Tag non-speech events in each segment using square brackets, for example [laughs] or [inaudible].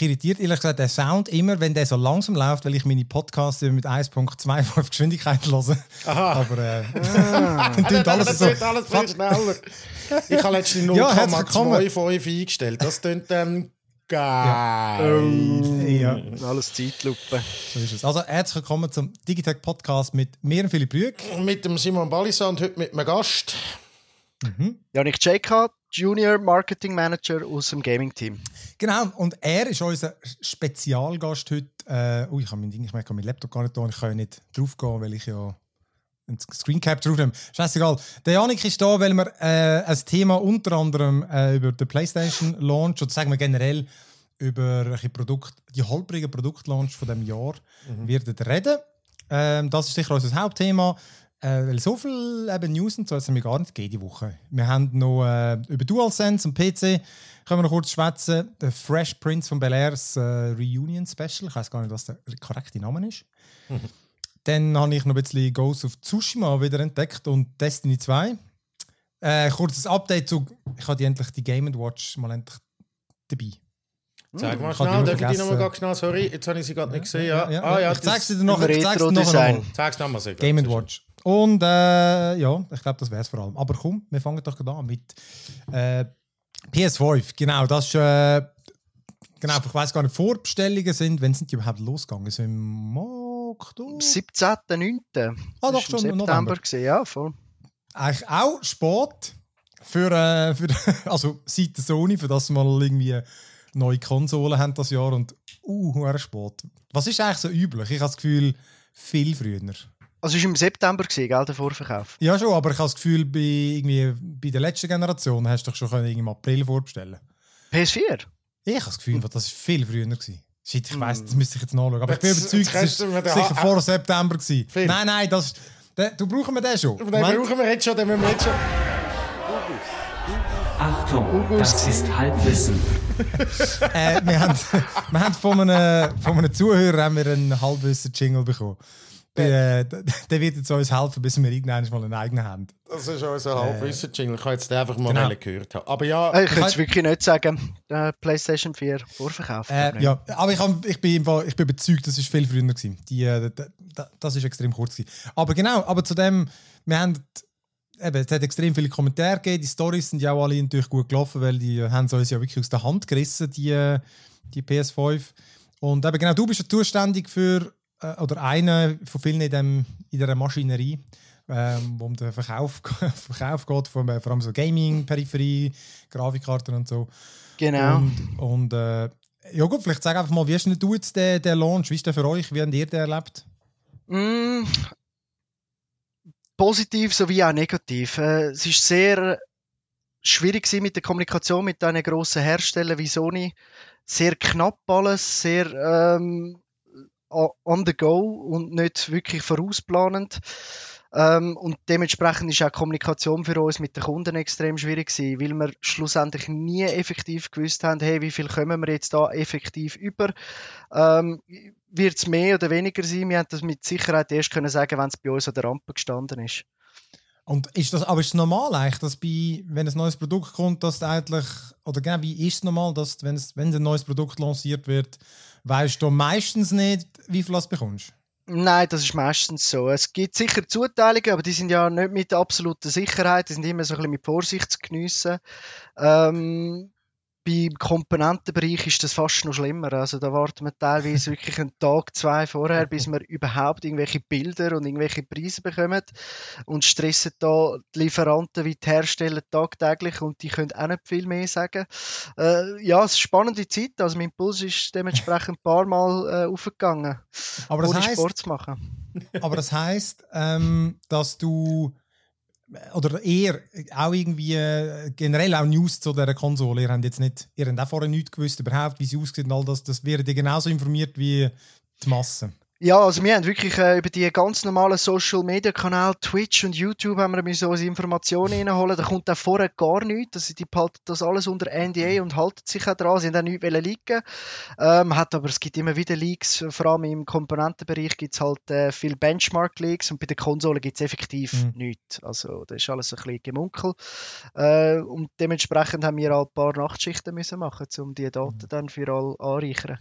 mich irritiert ehrlich gesagt der Sound immer, wenn der so langsam läuft, weil ich meine Podcasts mit 1.25 Geschwindigkeit höre. Aha. Aber äh, [laughs] dann tönt alles das so. alles viel schneller. Ich habe letztens [laughs] Ja, herzlich willkommen. 0,25 eingestellt. Das tönt dann geil. Ja, Alles Zeitlupe. so ist es. Also herzlich willkommen zum Digitech Podcast mit mir und Philipp Rüeg. Mit dem Simon Ballisa und heute mit einem Gast. Janik J.K., Junior Marketing Manager aus dem Gaming-Team. Genau, und er ist unser Spezialgast heute. Äh, ui, ich habe mein Ding, ich merke, mein Laptop gar nicht da und ich kann ja nicht draufgehen, weil ich ja einen Screencap draufnehme. Scheißegal. Der Janik ist da, weil wir äh, ein Thema unter anderem äh, über den PlayStation Launch oder sagen wir generell über Produkt, die holprige Produktlaunch von dem Jahr werden reden. Ähm, das ist sicher unser Hauptthema. Äh, weil so viel eben News und so haben wir gar nicht gegeben die Woche. Wir haben noch äh, über DualSense und PC können wir noch kurz schwätzen. Der Fresh Prince von Bel Airs äh, Reunion Special. Ich weiß gar nicht, was der korrekte Name ist. Dann habe ich noch ein bisschen Ghost of Tsushima wieder entdeckt und Destiny 2. Äh, kurzes Update zu. Ich habe die endlich die Game Watch mal endlich dabei. Sag mal schnell, die darf ich die nochmal ganz schnell? Sorry, jetzt habe ich sie gerade nicht gesehen. Ja, Ja, Ah, ja, ich zeig's dir nachher. Ich zeig's dir nachher Retro-Design. nochmal. Game Watch. Und äh, ja, ich glaube, das wäre es vor allem. Aber komm, wir fangen doch gerade an mit äh, PS5. Genau, das ist. Äh, genau, ich weiß gar nicht, Vorbestellungen sind, wenn sind die überhaupt losgegangen? So im Oktober? Am 17.09. Ah, doch, schon im September. November. Gewesen. Ja, voll. Eigentlich auch Sport für, äh, für [laughs] also seit der Sony, für das mal irgendwie neue Konsolen haben das Jahr und uh, Sport. Was ist eigentlich so üblich? Ich habe das Gefühl, viel früher. Also es war im September, gewesen, gell, der Vorverkauf. Ja, schon, aber ich habe das Gefühl, bei, irgendwie, bei der letzten Generation hast du doch schon können im April vorbestellen PS4? Ich habe das Gefühl, das war viel früher. Gewesen. Shit, ich weiss, das müsste ich jetzt nachschauen. Aber ich bin Jetzt- überzeugt, jetzt es war den sicher Ha- vor September. Gewesen. Nein, nein, das, der, du brauchen wir den schon. Den Moment. brauchen wir jetzt schon, den müssen wir jetzt schon. Achtung, das ist Halbwissen. [laughs] äh, wir haben, wir haben von, einem, von einem Zuhörer haben wir einen Halbwissen-Jingle bekommen. Der, der, der wird jetzt uns helfen, bis wir irgendwann mal einen eigenen haben. Das ist unser Halbwissen-Jingle. Ich kann jetzt den einfach mal Genau. gehört haben. Aber ja, Äh, Ich könnte es wirklich nicht sagen. Der PlayStation 4 Vorverkauf. Äh, ja, aber ich, hab, ich, bin, im Fall- ich bin überzeugt, das war viel früher. Gewesen. Die, äh, das ist extrem kurz. Gewesen. Aber genau, aber zu dem, wir haben, eben, es hat extrem viele Kommentare gegeben. Die Stories sind ja auch alle natürlich gut gelaufen, weil die äh, haben sie uns ja wirklich aus der Hand gerissen, die, äh, die PS5. Und eben genau, du bist ja zuständig für, äh, oder einer von vielen in, dem, in dieser Maschinerie, ähm, wo um den Verkauf, [laughs] Verkauf geht, vor, vor allem so Gaming-Peripherie, Grafikkarten und so. genau. Und, und äh, ja gut, vielleicht sag einfach mal, wie ist denn du jetzt der, der Launch? Wie ist der für euch? Wie habt ihr den erlebt? Mm, positiv sowie auch negativ. Äh, es ist sehr schwierig gewesen mit der Kommunikation mit diesen grossen Herstellern wie Sony. Sehr knapp alles, sehr ähm, on the go und nicht wirklich vorausplanend. Ähm, und dementsprechend ist auch Kommunikation für uns mit den Kunden extrem schwierig gewesen, weil wir schlussendlich nie effektiv gewusst haben, hey, wie viel kommen wir jetzt da effektiv über? Ähm, wird es mehr oder weniger sein? Wir haben das mit Sicherheit erst können sagen, wenn es bei uns an der Rampe gestanden ist. Und ist das, aber ist es normal eigentlich, dass bei, wenn ein neues Produkt kommt, dass du eigentlich, oder genau, wie ist es normal, dass wenn, es, wenn ein neues Produkt lanciert wird, weißt du meistens nicht, wie viel du bekommst? Nein, das ist meistens so. Es gibt sicher Zuteilungen, aber die sind ja nicht mit absoluter Sicherheit, die sind immer so ein bisschen mit Vorsicht zu geniessen. Ähm, beim Komponentenbereich ist das fast noch schlimmer. Also da warten wir teilweise [laughs] wirklich einen Tag, zwei vorher, bis wir überhaupt irgendwelche Bilder und irgendwelche Preise bekommen und stressen da die Lieferanten wie die Hersteller tagtäglich und die können auch nicht viel mehr sagen. Äh, ja, es ist eine spannende Zeit. Also mein Puls ist dementsprechend ein paar Mal äh, aufgegangen, Aber das ohne heisst, Sport zu machen. aber das heisst ähm, dass du oder eher auch irgendwie äh, generell auch News zu dieser Konsole. Ihr habt jetzt nicht, ihr habt auch vorher nichts gewusst überhaupt, wie sie aussieht und all das. Das wäre ihr genauso informiert wie die Masse. Ja, also wir haben wirklich äh, über die ganz normalen Social Media Kanäle, Twitch und YouTube, haben wir müssen unsere Informationen reinholen. Da kommt auch vorher gar nichts. Also die behalten das alles unter NDA und halten sich auch dran. Sie haben auch nichts liegen ähm, hat Aber es gibt immer wieder Leaks, vor allem im Komponentenbereich gibt es halt äh, viel Benchmark-Leaks und bei den Konsolen gibt es effektiv Mhm. nichts. Also das ist alles ein bisschen gemunkel. Äh, und dementsprechend haben wir halt ein paar Nachtschichten müssen machen, um die Daten dann für alle anreichern.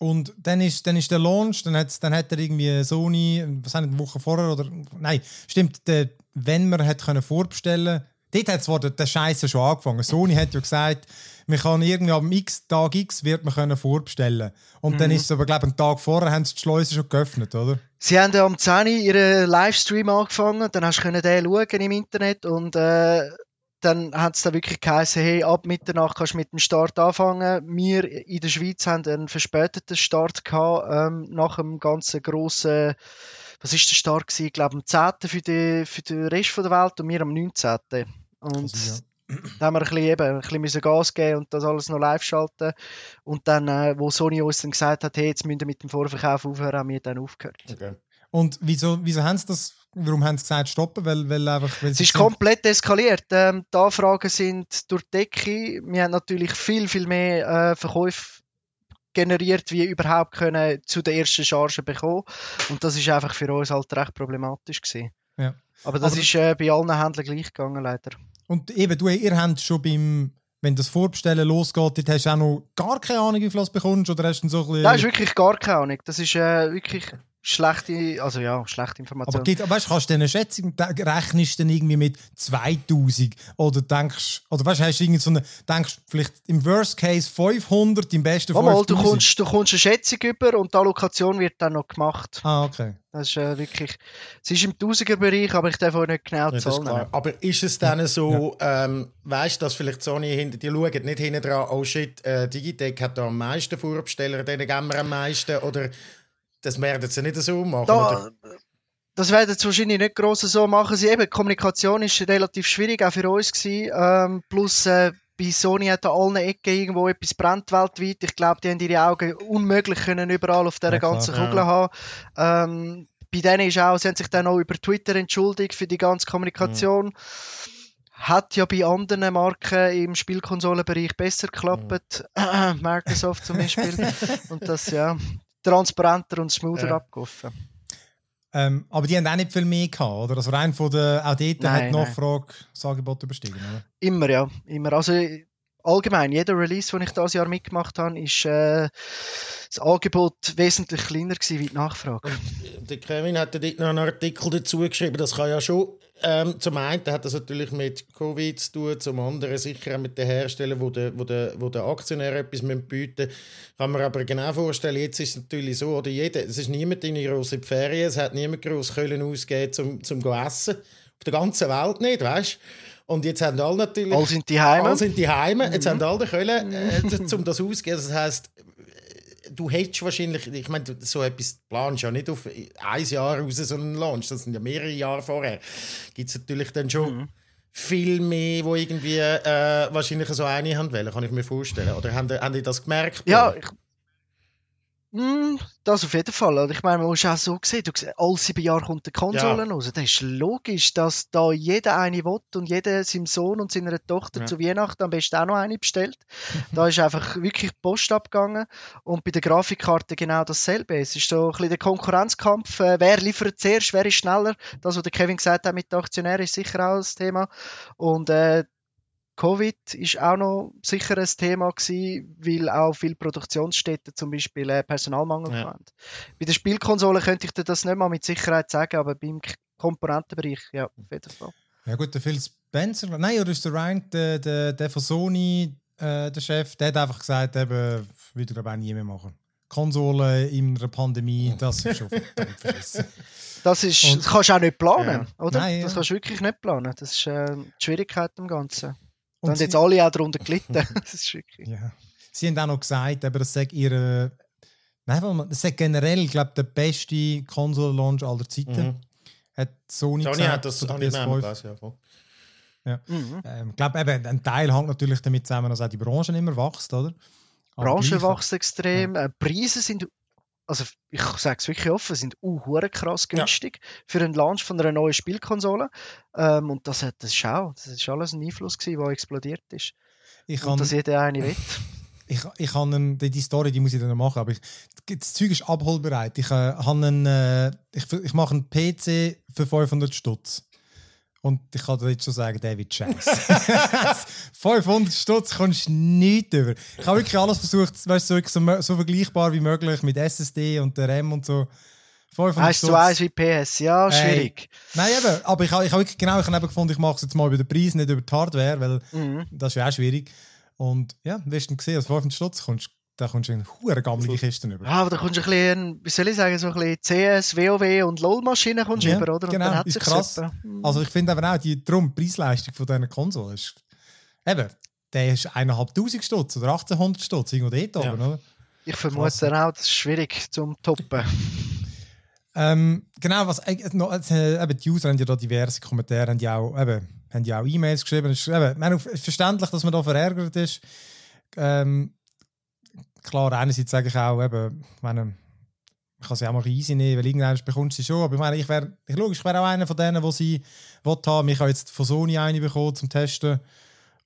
Und dann ist, dann ist der Launch, dann, hat's, dann hat er irgendwie Sony, was haben eine Woche vorher oder. Nein, stimmt, der, wenn man hat können vorbestellen dort hat zwar der, der Scheiße schon angefangen. Sony hat ja gesagt, man kann irgendwie am X, Tag X wird man können vorbestellen. Und dann ist es aber, glaube ich, einen Tag vorher haben sie die Schleuse schon geöffnet, oder? Sie haben ja am 10 Uhr ihren Livestream angefangen, dann hast du können den schauen im Internet und äh, dann hat es da wirklich geheißen, hey, ab Mitternacht kannst du mit dem Start anfangen. Wir in der Schweiz haben einen verspäteten Start gehabt, ähm, nach dem ganzen grossen, was ist der Start gewesen? Ich glaube am 10. für, die, für den Rest der Welt und wir am 19. Und Also, da haben wir ein bisschen, eben, ein bisschen müssen Gas geben und das alles noch live schalten. Und dann, äh, wo Sony uns dann gesagt hat, hey, jetzt müsst ihr mit dem Vorverkauf aufhören, haben wir dann aufgehört. Okay. Und wieso, wieso haben sie das, warum haben sie gesagt stoppen? Weil, weil einfach, weil Es ist sind- komplett eskaliert. Ähm, die Anfragen sind durch die Decke. Wir haben natürlich viel, viel mehr äh, Verkäufe generiert, wie überhaupt können zu der ersten Charge bekommen. Und das ist einfach für uns halt recht problematisch gewesen. Ja. Aber das Aber- ist äh, bei allen Händlern gleich gegangen, leider. Und eben, du, ihr habt schon beim, wenn das Vorbestellen losgeht, dort hast du auch noch gar keine Ahnung, wie viel du bekommst, oder hast du so ein bisschen... Das ist wirklich gar keine Ahnung. Das ist äh, wirklich schlechte, also ja, schlechte Information. Aber gibt, weißt, kannst du eine Schätzung, da rechnest du dann irgendwie mit 2000 oder denkst, oder weißt, hast du irgendwie so eine, denkst vielleicht im Worst Case 500, im besten Mal, du 5000? kommst, du kommst eine Schätzung über und die Allokation wird dann noch gemacht. Ah, okay. Das ist äh, wirklich, es ist im Tausiger-Bereich, aber ich darf auch nicht genau Ja, ist zahlen. klar. Aber ist es dann so, ähm, weißt du, dass vielleicht Sony hinter die schaut, nicht hinten dran, oh shit, äh, Digitec hat da am meisten Vorbesteller, denen geben wir am meisten, oder das werden sie nicht so machen? Da, das werden sie wahrscheinlich nicht gross so machen. Sie eben, die Kommunikation ist relativ schwierig, auch für uns gewesen. Ähm, plus äh, bei Sony hat an allen Ecken irgendwo etwas brennt weltweit. Ich glaube, die haben ihre Augen unmöglich können überall auf dieser Ja, klar. ganzen Ja. Kugel haben. Ähm, bei denen ist auch, sie haben sich dann auch über Twitter entschuldigt für die ganze Kommunikation. Hat ja bei anderen Marken im Spielkonsolenbereich besser geklappt. [clears throat] Microsoft zum Beispiel. [laughs] und das ja transparenter und smoother Ja. abgelaufen. Ähm, aber die haben auch nicht viel mehr gehabt, oder? Also rein von der, auch dort Nein, hat die nein. Nachfrage das Angebot überstiegen, oder? Immer, ja. Immer. Also allgemein, jeder Release, den ich dieses Jahr mitgemacht habe, ist äh, das Angebot wesentlich kleiner gewesen wie die Nachfrage. Der Kevin hat ja dort noch einen Artikel dazu geschrieben, das kann ja schon. Ähm, zum einen hat das natürlich mit Covid zu tun, zum anderen sicher auch mit den Herstellern, wo der, wo der, wo der Aktionär etwas bieten müssen. Kann man aber genau vorstellen, jetzt ist es natürlich so, oder jeder, es ist niemand in grosse Ferien, es hat niemand groß Köln ausgegeben zum, zum go essen. Auf der ganzen Welt nicht, weißt Und jetzt haben alle natürlich... Alle sind die Heime. Alle sind die Heime. Jetzt haben alle den Köln, äh, um das auszugehen. Das heisst, du hättest wahrscheinlich, ich meine, so etwas planst ja nicht auf ein Jahr raus, so einen Launch, das sind ja mehrere Jahre vorher. Gibt es natürlich dann schon viel mehr, wo irgendwie äh, wahrscheinlich so eine haben wollen, kann ich mir vorstellen. Oder haben die, haben die das gemerkt? Ja, ich, das auf jeden Fall. Und Ich meine, man muss auch so sehen, du siehst, alle sieben Jahre kommt eine Konsole Ja. raus. Das ist logisch, dass da jeder eine will und jeder seinem Sohn und seiner Tochter Ja. zu Weihnachten am besten auch noch eine bestellt. [laughs] da ist einfach wirklich die Post abgegangen. Und bei der Grafikkarte genau dasselbe. Es ist so ein bisschen der Konkurrenzkampf. Äh, wer liefert zuerst, wer ist schneller? Das, was der Kevin gesagt hat mit den Aktionären, ist sicher auch das Thema. Und äh, Covid ist auch noch sicher ein Thema gewesen, weil auch viele Produktionsstätten zum Beispiel äh, Personalmangel Ja. haben. Bei der Spielkonsole könnte ich dir das nicht mal mit Sicherheit sagen, aber beim Komponentenbereich, ja, auf jeden Fall. Ja gut, der Phil Spencer, nein, oder ist der Ryan, der, der, der von Sony, äh, der Chef, der hat einfach gesagt, eben, würde glaube ich auch nie mehr machen. Konsole in einer Pandemie, das ist schon verschissen. [laughs] Das, ist, das kannst du auch nicht planen, oder? Nein, das ja. kannst du wirklich nicht planen. Das ist äh, die Schwierigkeit am Ganzen. Und haben jetzt sie- alle auch darunter gelitten. [laughs] das ist wirklich. Ja. Sie haben auch noch gesagt, eben, das sei ihre. Nein, das sei generell, glaube der beste Konsole-Launch aller Zeiten. Mhm. Hat Sony, Sony gesagt, hat das ich PS5. gelesen, ja, voll. Mhm. Ähm, Ich glaube, eben, ein Teil hängt natürlich damit zusammen, dass auch die Branche immer wächst, oder? Aber Branche wächst extrem, äh, Preise sind also ich sage es wirklich offen, sind uh, krass günstig für einen Launch von einer neuen Spielkonsole. Ähm, und das, hat, das, ist auch, das ist alles ein Einfluss gewesen, der explodiert ist. Ich und kann, dass jeder eine will. [laughs] ich, ich habe einen, die, die Story, die muss ich dann noch machen, aber ich, das Zeug ist abholbereit. Ich, äh, habe einen, äh, ich, ich mache einen PC für 500 Stutz. Und ich kann dir jetzt schon sagen, wird scheiße. 500 [laughs] Stutz kommst du nicht über. Ich habe wirklich alles versucht, weißt, so, so, vergleichbar wie möglich mit SSD und der RAM und so. 500 eins zu eins wie PS, ja, schwierig. Ey. Nein, eben, aber ich habe ich hab wirklich genau ich habe gefunden, ich mache es jetzt mal über den Preis, nicht über die Hardware, weil mhm. das ist ja auch schwierig. Und ja, wirst du gesehen, als 500 Stutz kommst da kommst du in eine gammelige Kisten über. Ja, aber da kommst du ein bisschen, wie soll ich sagen, so ein bisschen CS, WoW und LOL-Maschinen kommst ja, über, oder? Genau, ist krass. Hm. Also ich finde aber auch, die drum Preisleistung von diesen Konsolen ist, eben, der ist 1'500 Stutz oder 1800 Stutz, irgendwo dort ja. oben, oder? Ich vermute krass. auch, das ist schwierig zum toppen. ähm, genau, was äh, äh, eben die User haben ja da diverse Kommentare, haben ja auch, eben, haben ja auch E-Mails geschrieben. Es ist eben, verständlich, dass man da verärgert ist. Ähm, klar, einerseits sage ich auch, eben, ich meine, ich kann sie auch mal easy nehmen, weil irgendwann bekommt sie schon. Aber ich meine, ich wäre, ich, ich wäre auch einer von denen, die sie haben Ich habe jetzt von Sony eine bekommen zum Testen.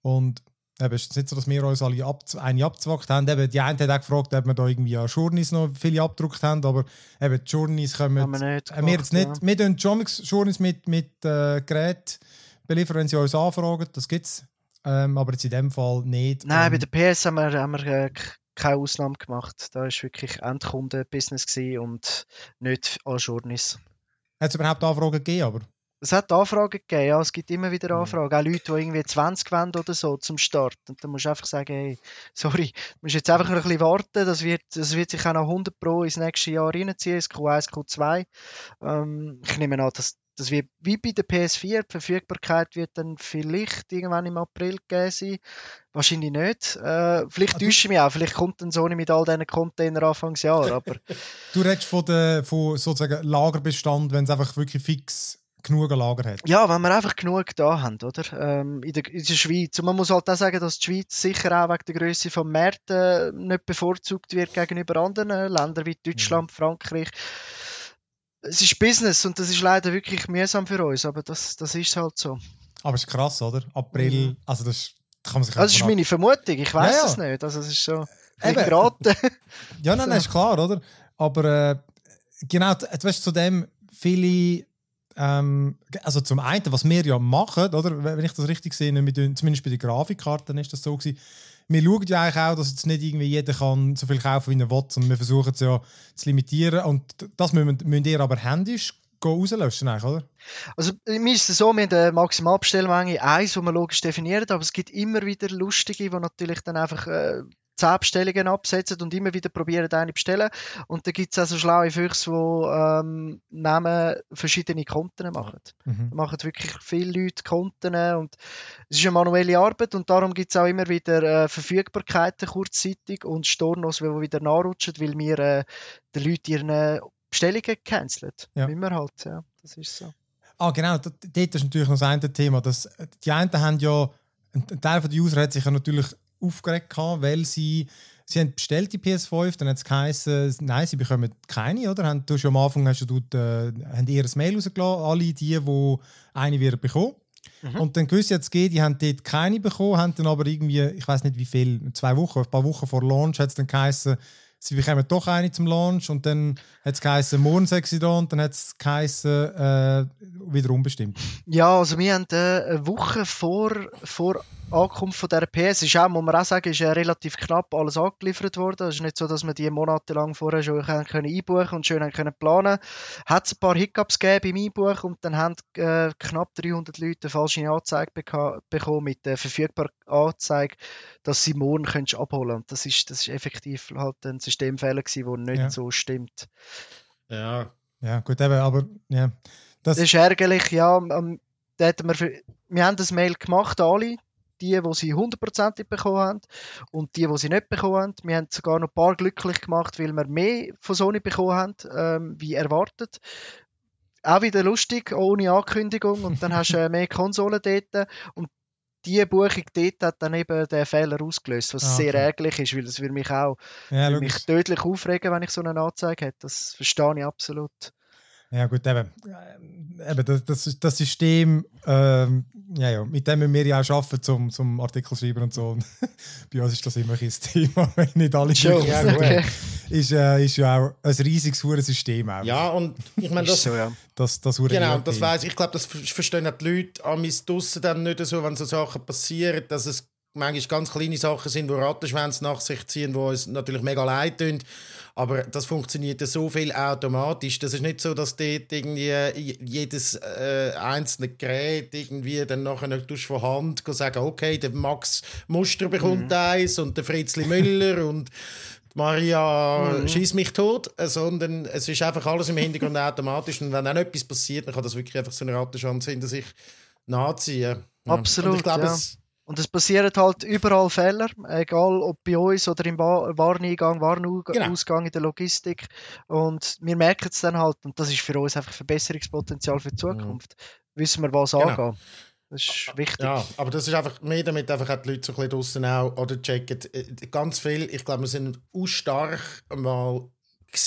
Und eben, es ist nicht so, dass wir uns alle ab, eine abgezwackt haben. Eben, die eine hat auch gefragt, ob wir da irgendwie an Journeys noch viele abgedruckt haben. Aber eben, die Journeys kommen. Haben wir nicht. Gemacht, wir jetzt nicht. Ja. Wir tun Journeys mit, mit äh, Gerät beliefern, wenn sie uns anfragen. Das gibt es. Ähm, aber jetzt in dem Fall nicht. Nein, bei der PS haben wir, haben wir äh, keine Ausnahme gemacht. Da war wirklich Endkundenbusiness und nicht an Journeys. Hat es überhaupt Anfragen gegeben? Aber? Es hat Anfragen gegeben, ja. Es gibt immer wieder. Anfragen. Mhm. Auch Leute, die irgendwie 20 wollen oder so zum Start. Und dann musst du einfach sagen, hey, sorry, du musst jetzt einfach noch ein bisschen warten. Das wird, das wird sich auch noch 100 Pro ins nächste Jahr reinziehen, ins Q1, Q2. Ähm, ich nehme an, dass das wird wie bei der PS4, die Verfügbarkeit wird dann vielleicht irgendwann im April gegeben sein. Wahrscheinlich nicht. Äh, vielleicht also, täusche ich mich auch. Vielleicht kommt dann Sony mit all diesen Container Anfangsjahr. [laughs] Aber du redest von, der, von sozusagen Lagerbestand, wenn es einfach wirklich fix genug Lager hat. Ja, wenn wir einfach genug da haben, oder? Ähm, in, der, in der Schweiz. Und man muss halt auch sagen, dass die Schweiz sicher auch wegen der Größe des Märkten nicht bevorzugt wird gegenüber anderen Ländern wie Deutschland, mhm. Frankreich es ist Business und das ist leider wirklich mühsam für uns, aber das, das ist halt so. Aber es ist krass, oder? April, mhm. also das, kann man sich Das ist meine Vermutung, ich weiß ja, es ja. nicht. Also es ist so geraten. ja, nein, [laughs] so. nein, ist klar, oder? Aber äh, genau, du weißt, zu dem viele ähm, also zum einen, was wir ja machen, oder, wenn ich das richtig sehe, zumindest bei den Grafikkarten ist das so gewesen, wir schauen ja eigentlich auch, dass jetzt nicht irgendwie jeder kann so viel kaufen wie er will, sondern wir versuchen es ja zu limitieren und das müssen, müssen ihr aber händisch rauslöschen, oder? Also, mir ist es so, wir haben eine Maximalbestellmenge 1, die wir logisch definieren, aber es gibt immer wieder lustige, die natürlich dann einfach äh, 10 Bestellungen absetzen und immer wieder probieren, eine bestellen. Und da gibt es also schlaue Füchse, die ähm, Namen verschiedene Konten machen. Mhm. Da machen wirklich viele Leute Konten und es ist eine manuelle Arbeit und darum gibt es auch immer wieder äh, Verfügbarkeiten kurzzeitig und Stornos, die wieder nachrutschen, weil wir äh, den Leuten ihre Bestellungen canceln. Ja. Immer halt, ja. Das ist so. Ah, genau, dort ist natürlich noch das eine Thema. Dass die einen haben ja, ein Teil der User hat sich ja natürlich aufgeregt, gehabt, weil sie, sie haben bestellt die PS5, dann hat es geheißen, nein, sie bekommen keine, oder? Haben, du schon am Anfang hast du äh, haben ihr ein Mail rausgelassen, alle die, die eine werden bekommen. Mhm. Und dann gewusst jetzt geht, die haben dort keine bekommen, haben dann aber irgendwie, ich weiß nicht wie viel, zwei Wochen, ein paar Wochen vor Launch hat es dann geheißen, sie bekommen doch eine zum Launch und dann hat es geheißen, morgen sechs da und dann hat es geheißen, äh, wieder unbestimmt. Ja, also wir haben äh, eine Woche vor, vor Ankunft von dieser PS ist auch, muss man auch sagen, ist ja relativ knapp alles angeliefert worden. Es ist nicht so, dass wir die monatelang vorher schon können einbuchen und schön können planen Hat es ein paar Hiccups gegeben beim Einbuchen und dann haben äh, knapp 300 Leute eine falsche Anzeige bekommen mit der verfügbaren Anzeige, dass sie morgen könntest abholen Und das ist, das ist effektiv halt ein Systemfehler gewesen, der nicht ja. so stimmt. Ja. Ja, gut, eben, aber ja. Das, das ist ärgerlich, ja. Ähm, da wir, wir haben das Mail gemacht, alle, die, die sie hundertprozentig bekommen haben und die, die sie nicht bekommen haben. Wir haben sogar noch ein paar glücklich gemacht, weil wir mehr von Sony bekommen haben, ähm, wie erwartet. Auch wieder lustig, ohne Ankündigung und dann hast du äh, mehr Konsolen dort und diese Buchung dort hat dann eben den Fehler ausgelöst, was Ah, sehr okay. ärgerlich ist, weil das würde mich auch Ja, würde mich tödlich aufregen, wenn ich so eine Anzeige hätte. Das verstehe ich absolut. Ja, gut, eben. Äh, eben das, das, das System, ähm, ja, ja, mit dem wir ja auch arbeiten zum, zum Artikel schreiben und so. Und [laughs] bei uns ist das immer ein das Thema, [laughs] wenn nicht alle Schon. Ja. Okay. Ist, äh, ist ja auch ein riesiges Hurensystem auch. Ja, und ich meine, Ist das, so, ja. Das, das Hure Genau, das weiß ich. Ich glaube, das ver- verstehen auch die Leute an draussen dann nicht so, wenn so Sachen passieren, dass es manchmal ganz kleine Sachen sind, die Rattenschwänze nach sich ziehen, die uns natürlich mega leid tun. Aber das funktioniert ja so viel automatisch. Das ist nicht so, dass dort irgendwie j- jedes äh, einzelne Gerät irgendwie dann nachher noch von Hand sagen, okay, der Max Muster bekommt eins und der Fritzli [laughs] Müller und die Maria schießt mich tot, äh, sondern es ist einfach alles im Hintergrund [laughs] automatisch und wenn dann etwas passiert, dann kann das wirklich einfach so eine Rattenschwanz hinter sich nachziehen. Absolut, Und ich glaube, ja. es, Und es passieren halt überall Fehler, egal ob bei uns oder im Wa- Wareneingang, Warenausgang Genau. in der Logistik. Und wir merken es dann halt, und das ist für uns einfach Verbesserungspotenzial für die Zukunft. Wissen wir, was Genau. angehen. Das ist wichtig. Ja, aber das ist einfach mehr, damit einfach auch die Leute so ein bisschen draussen auch oder checken. äh, Ganz viel, ich glaube, wir sind auch stark mal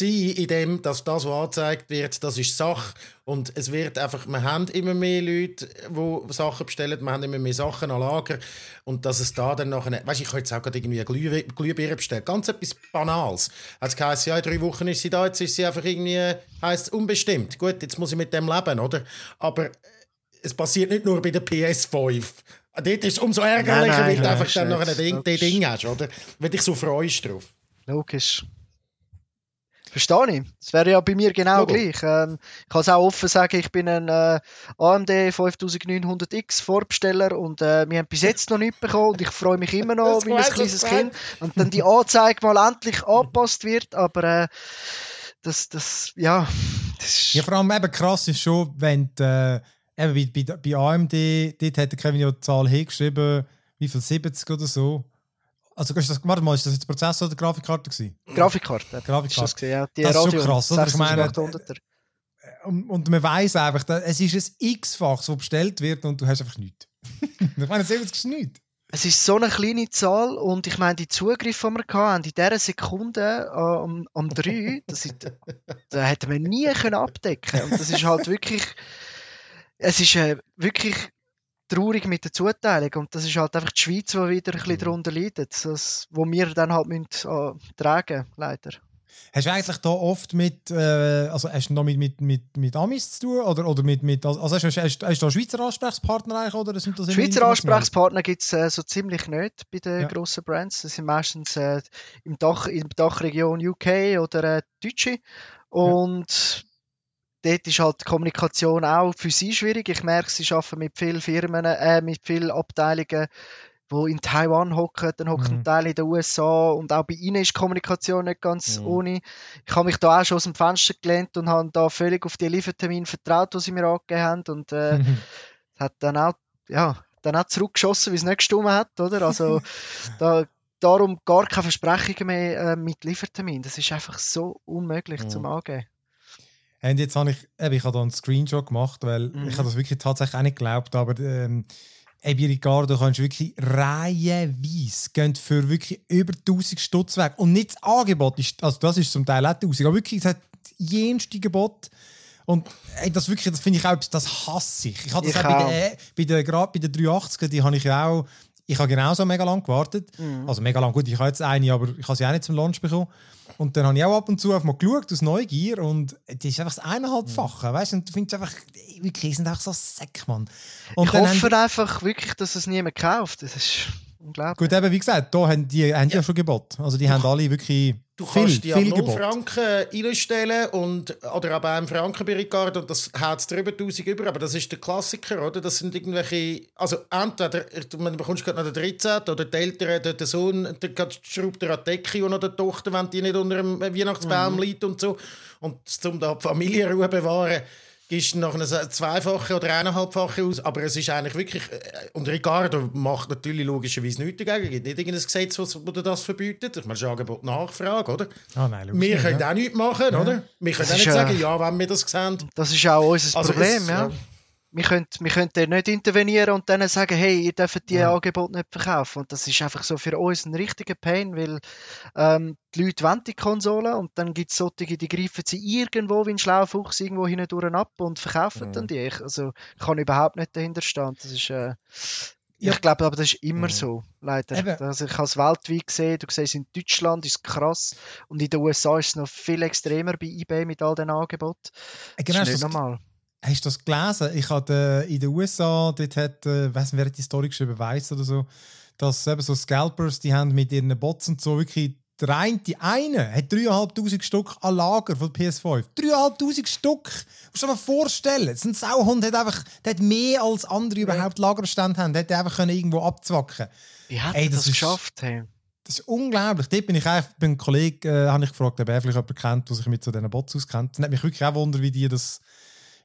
in dem, dass das, was angezeigt wird, das ist Sache und es wird einfach, wir haben immer mehr Leute, die Sachen bestellen, wir haben immer mehr Sachen an Lager und dass es da dann nachher, weißt ich könnte jetzt auch gerade irgendwie eine Glühbirne bestellen, ganz etwas Banales. Hat es geheißen, ja, in drei Wochen ist sie da, jetzt ist sie einfach irgendwie, heisst unbestimmt. Gut, jetzt muss ich mit dem leben, oder? Aber es passiert nicht nur bei der PS5. Dort ist es umso ärgerlicher, Nein, nein, weil du einfach dann noch ein Ding. Ding hast, oder? Weil dich so freust drauf. Logisch. Verstehe ich. Das wäre ja bei mir genau Logo. gleich. Ähm, ich kann es auch offen sagen, ich bin ein äh, AMD 5900X Vorbesteller und äh, wir haben bis [laughs] jetzt noch nichts bekommen und ich freue mich immer noch wie ein kleines Kind. Und dann die Anzeige mal endlich angepasst wird, aber äh, das, das, ja, das Ja, vor allem eben krass ist schon, wenn die, äh, eben bei, bei, bei AMD, dort hat Kevin ja die Zahl hingeschrieben, wie viel, 70 oder so. Also, das, warte mal, ist das jetzt Prozessor oder Grafikkarte gewesen? Grafikkarte. Grafikkarte. das gesehen, ja. Die Das ist schon krass, oder? Ich meine, 6800er. Und, und man weiß einfach, es ist ein X-Faches, das bestellt wird und du hast einfach nichts. [laughs] ich meine, 70 ist nichts. Es ist so eine kleine Zahl und ich meine, die Zugriffe, die wir hatten, in dieser Sekunde äh, am, am 3, das ist, da hätten wir nie können abdecken Und das ist halt wirklich, es ist äh, wirklich traurig mit der Zuteilung und das ist halt einfach die Schweiz, die wieder ein bisschen darunter leidet, das, wo wir dann halt müssen, äh, tragen leider. Hast du eigentlich da oft mit, äh, also hast du noch mit, mit, mit, mit Amis zu tun? Oder, oder mit, mit, also hast, hast, hast, hast du da Schweizer Ansprechpartner eigentlich? Oder sind das Schweizer? Ansprechpartner gibt es äh, so ziemlich nicht bei den Ja. grossen Brands. Das sind meistens äh, im Dach, in der Dachregion UK oder äh, Deutsche. Und dort ist halt die Kommunikation auch für sie schwierig. Ich merke, sie arbeiten mit vielen Firmen, äh, mit vielen Abteilungen, die in Taiwan hocken, dann hocken Mhm. ein Teil in den USA und auch bei ihnen ist die Kommunikation nicht ganz Mhm. ohne. Ich habe mich da auch schon aus dem Fenster gelehnt und habe da völlig auf die Liefertermine vertraut, die sie mir angegeben haben und äh, [laughs] hat dann auch, ja, dann auch zurückgeschossen, wie es nicht gestummt hat, oder? Also [laughs] da, darum gar keine Versprechungen mehr äh, mit Liefertermin. Das ist einfach so unmöglich Mhm. zum Angeben. Und jetzt habe ich, eben, ich habe da einen Screenshot gemacht, weil Mhm. ich habe das wirklich tatsächlich auch nicht geglaubt, aber ähm, eben Ricardo kannst du wirklich reihenweise gehen für wirklich über 1000 Stutz weg. Und nicht das Angebot, ist, also das ist zum Teil auch 1000, aber wirklich, es hat jenste Gebot. Und ey, das wirklich, das finde ich auch, das hasse ich. Ich habe das Ich auch, bei auch. der, bei der, gerade bei der 380er, die habe ich ja auch, ich habe genauso mega lang gewartet. Mhm. Also mega lang, gut, ich habe jetzt eine, aber ich habe sie auch nicht zum Launch bekommen. Und dann habe ich auch ab und zu einfach mal geschaut, aus Neugier, und das ist einfach das eineinhalbfache, weißt du, und du findest einfach, wirklich, sind einfach so Säck, Mann. Und ich hoffe haben, einfach wirklich, dass es niemand kauft. Das ist unglaublich. gut, eben, wie gesagt, da haben die, haben die ja. schon Gebot. Also die haben alle wirklich Du viel, kannst die ab viel 0 Gebot. Franken einstellen und, oder ab einem Franken bei Ricardo und das haut es drüber 1000 über, aber das ist der Klassiker, oder? Das sind irgendwelche, also entweder, du man bekommst gerade noch den 13. oder die Eltern, der, der Sohn, der gerade schraubt dir an die Decke und noch der Tochter, wenn die nicht unter dem Weihnachtsbaum Mhm. liegt und so. Und um da die Familienruhe zu bewahren, gibst noch eine zweifache oder eineinhalbfache aus, aber es ist eigentlich wirklich, äh, und Ricardo macht natürlich logischerweise nichts dagegen, es gibt nicht irgendein Gesetz, das das das verbietet, ich meine, das ist Angebot Nachfrage, oder? Ah, nein, Wir nicht, können ja. auch nichts machen, oder? Wir können Das auch nicht ja- sagen, ja, wenn wir das sehen. Das ist auch unser Also Problem, es- ja. Wir können, wir können dort nicht intervenieren und dann sagen, hey, ihr dürft die Ja. Angebote nicht verkaufen. Und das ist einfach so für uns ein richtiger Pain, weil ähm, die Leute wollen die Konsole und dann gibt es solche, die greifen sie irgendwo wie ein Schlaufuchs irgendwo hindurch ab und verkaufen Mhm. dann die. Ich, also ich kann überhaupt nicht dahinter stehen. Das ist, äh, Ja. Ich glaube aber, das ist immer Mhm. so, leider. Eben. Also ich habe es weltweit gesehen, du siehst in Deutschland ist es krass und in den USA ist es noch viel extremer bei eBay mit all den Angeboten. Äh, Das Genau, ist nicht normal. Hast du das gelesen? Ich hatte in den USA, dort hat, äh, weiss nicht, wer hat die Story geschrieben, weiss oder so, dass eben so Scalpers, die haben mit ihren Bots und so wirklich der eine, die eine hat 3'500 Stück an Lager von der PS5. 3'500 Stück! Musst du dir mal vorstellen. So ein Sauhund hat einfach der hat mehr als andere überhaupt Lagerstände haben. Der hätte einfach können irgendwo abzwacken Wie hat Ey, das das, ist- geschafft? Hey? Das ist unglaublich. Dort bin ich eigentlich, bei einem Kollegen, äh, habe ich gefragt, ob er vielleicht jemanden kennt, der sich mit so diesen Bots auskennt. Das hat mich wirklich auch wundern, wie die das,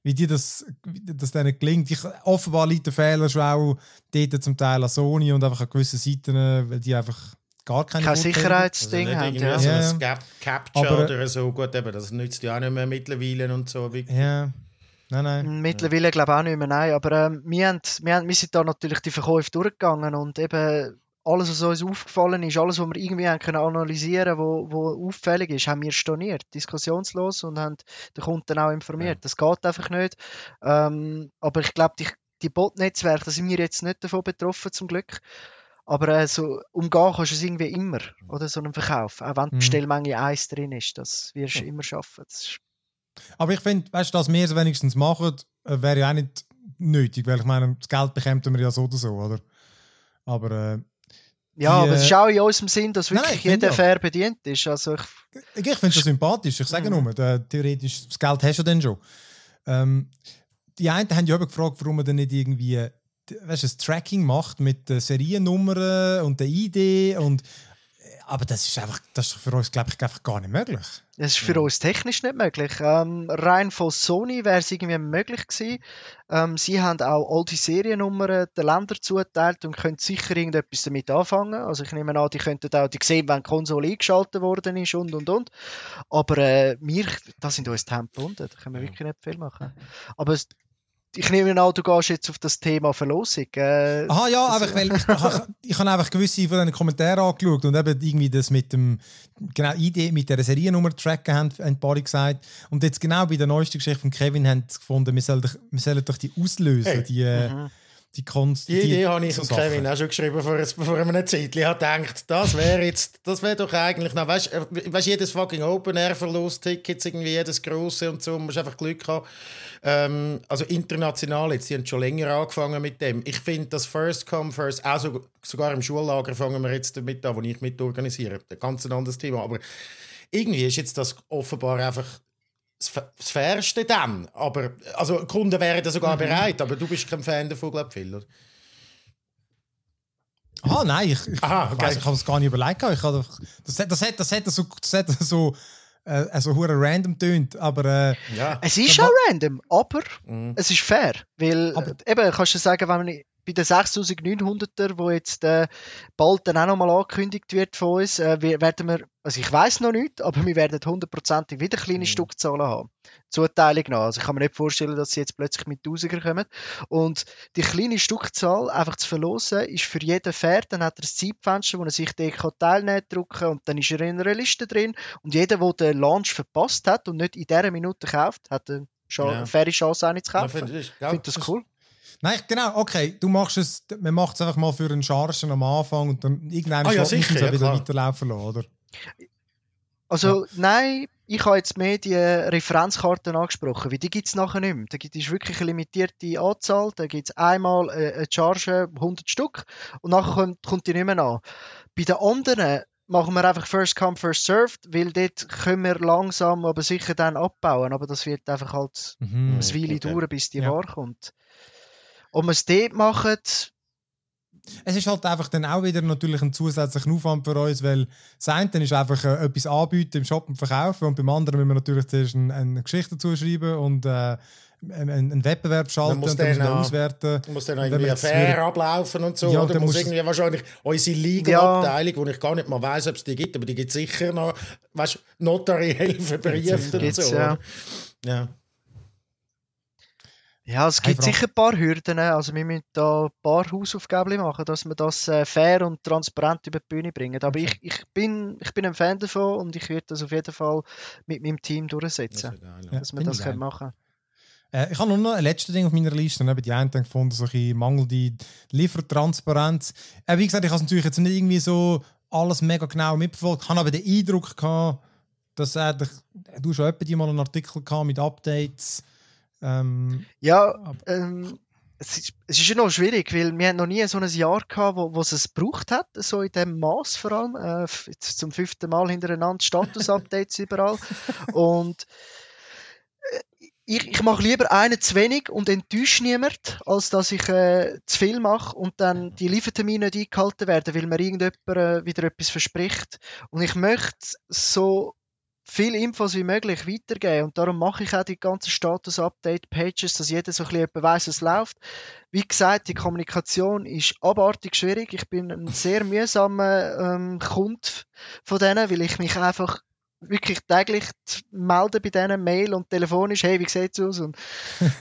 wie die das, wie das denen gelingt. Ich, offenbar liegt der Fehler schon auch dort zum Teil an Sony und einfach an gewissen Seiten, äh, weil die einfach gar keine Kein Also Sicherheitsding nicht haben, ja. so Ja, ein. Cap Capture Aber- oder so. Gut, eben, das nützt ja auch nicht mehr mittlerweile und so. Wie, Ja, nein, nein. Mittlerweile glaube ich auch nicht mehr, nein. Aber ähm, wir, haben, wir, haben, wir sind da natürlich die Verkäufe durchgegangen und eben alles, was uns aufgefallen ist, alles, was wir irgendwie haben können analysieren wo, wo auffällig ist, haben wir storniert, diskussionslos und haben den Kunden auch informiert. Das geht einfach nicht. Ähm, aber ich glaube, die, die Bot-Netzwerke, da sind wir jetzt nicht davon betroffen, zum Glück. Aber äh, so umgehen kannst du es irgendwie immer, oder so einen Verkauf. Auch wenn die Mhm. Bestellmenge 1 drin ist, das wirst du Ja. immer schaffen. Aber ich finde, weißt du, dass wir es wenigstens machen, äh, wäre ja auch nicht nötig, weil ich meine, das Geld bekommt man ja so oder so, oder? Aber äh, Ja, aber es äh, ist auch in unserem Sinn, dass wirklich nein, jeder ja. fair bedient ist. Also ich, Ich, ich finde das sympathisch. Ich sage Mhm. nur, der, theoretisch, das Geld hast du dann schon. Ähm, die einen haben ja gefragt, warum man dann nicht irgendwie weißt, das Tracking macht mit den Seriennummern und der ID. Und, aber das ist einfach, das ist für uns, glaube ich, einfach gar nicht möglich. das ist für uns technisch nicht möglich. Ähm, rein von Sony wäre es irgendwie möglich gewesen. Ähm, sie haben auch all die Seriennummern den Ländern zugeteilt und können sicher irgendetwas damit anfangen. Also ich nehme an, die könnten auch die sehen, wenn die Konsole eingeschaltet worden ist und und und. Aber äh, wir, das sind uns die Hände gebunden. Da können wir Ja. wirklich nicht viel machen. Aber ich nehme an, du gehst jetzt auf das Thema Verlosung. Äh, Aha, ja, einfach, weil ich, ich, ich habe einfach gewisse von den Kommentaren angeschaut und eben irgendwie das mit dem genau ID, mit der Seriennummer tracken haben, haben ein paar gesagt. Und jetzt genau bei der neuesten Geschichte von Kevin haben sie gefunden, wir sollen doch, wir sollen doch die auslösen, Hey. die, äh, Mhm. Die Konst. Die Idee habe ich so. Kevin auch schon geschrieben vor, vor einem Zeit. Ich habe gedacht, das wäre jetzt, das wäre doch eigentlich, na, weißt du, jedes fucking Open-Air-Verlust-Tickets, irgendwie jedes grosse und so, musst einfach Glück haben. Ähm, also international jetzt, die haben schon länger angefangen mit dem. Ich finde, das First Come, First, auch so, sogar im Schullager fangen wir jetzt damit an, wo ich mit organisiere. Ein ganz anderes Thema, aber irgendwie ist jetzt das offenbar einfach das Fa- das Fairste dann. Aber, also Kunden wären da sogar bereit, aber du bist kein Fan davon, glaube ich, oder? Ah, nein, ich, ich, Aha, ich, okay. weiss, ich habe es gar nicht überlegt. Ich habe, doch- das, hat- das, hat, das hat so, das hat so, äh, also hure random tönt, aber äh, Ja. Es ist auch random, aber Mhm. es ist fair. Weil, Aber- eben, kannst du sagen, wenn man bei den 6900er, wo jetzt äh, bald dann auch nochmal angekündigt wird von uns, äh, werden wir, also ich weiß noch nicht, aber wir werden hundertprozentig wieder kleine Mhm. Stückzahlen haben. Zuteilung nach. Also ich kann mir nicht vorstellen, dass sie jetzt plötzlich mit Tausiger kommen. Und die kleine Stückzahl einfach zu verlosen, ist für jeden fair. Dann hat er ein Zeitfenster, wo er sich dort kann teilnehmen drücken und dann ist er in einer Liste drin. Und jeder, der den Launch verpasst hat und nicht in dieser Minute kauft, hat eine, Cha- Ja. eine faire Chance, eine zu Ja, kaufen. finde Ich ja. finde das cool. Nein, genau, okay, du machst es, man macht es einfach mal für einen Chargen am Anfang und dann irgendwann Ah, ja, sicher, ja, wieder klar. weiterlaufen lassen, oder? Also, nein, ich habe jetzt mehr die Referenzkarten angesprochen, weil die gibt es nachher nicht mehr. Da gibt es wirklich eine limitierte Anzahl, da gibt es einmal äh, eine Charge, 100 Stück, und nachher kommt, kommt die nicht mehr an. Bei den anderen machen wir einfach First Come, First Served, weil dort können wir langsam, aber sicher dann abbauen, aber das wird einfach halt Mhm. eine Weile okay. dauern, bis die Ja. Ware kommt. Ob wir es dort machen, Es ist halt einfach dann auch wieder natürlich ein zusätzlicher Aufwand für uns, weil das eine ist einfach äh, etwas anbieten im Shop und verkaufen und beim anderen müssen wir natürlich zuerst eine, eine Geschichte zuschreiben und äh, einen, einen Wettbewerb schalten muss und dann noch- auswerten. muss dann Und irgendwie fair ablaufen und so. Ja, oder dann muss musst du- irgendwie wahrscheinlich unsere Legal-Abteilung, wo ich gar nicht mal weiß, ob es die gibt, aber die gibt sicher noch, weißt du, notariell [laughs] verbrieft und so. ja. ja. Ja, es gibt sicher ein paar Hürden. Also wir müssen da ein paar Hausaufgaben machen, dass wir das äh, fair und transparent über die Bühne bringen. Aber ich, ich, bin, ich bin ein Fan davon und ich werde das auf jeden Fall mit meinem Team Das durchsetzen, ist ja geil, Ja. dass wir das ich können machen Äh, ich habe nur noch ein letztes Ding auf meiner Liste. Eben die einen gefunden, so ein mangelnde Liefertransparenz. Äh, wie gesagt, ich habe es natürlich jetzt nicht irgendwie so alles mega genau mitverfolgt. Ich habe aber den Eindruck gehabt, dass eigentlich, du schon die mal einen Artikel gehabt mit Updates. Ähm, Ja, ähm, es, ist, es ist ja noch schwierig, weil wir haben noch nie so ein Jahr gehabt, wo, wo es es gebraucht hat, so in dem Maß vor allem. Äh, jetzt zum fünften Mal hintereinander Status-Updates [laughs] überall. Und äh, ich, ich mache lieber einen zu wenig und enttäusche niemand, als dass ich äh, zu viel mache und dann die Liefertermine nicht eingehalten werden, weil mir irgendjemand äh, wieder etwas verspricht. Und ich möchte so viel Infos wie möglich weitergeben und darum mache ich auch die ganzen Status-Update-Pages, dass jeder so ein weiss, was läuft. Wie gesagt, die Kommunikation ist abartig schwierig. Ich bin ein sehr mühsamer ähm, Kunde von denen, weil ich mich einfach wirklich täglich melde bei denen, Mail und telefonisch, hey, wie sieht's aus? Und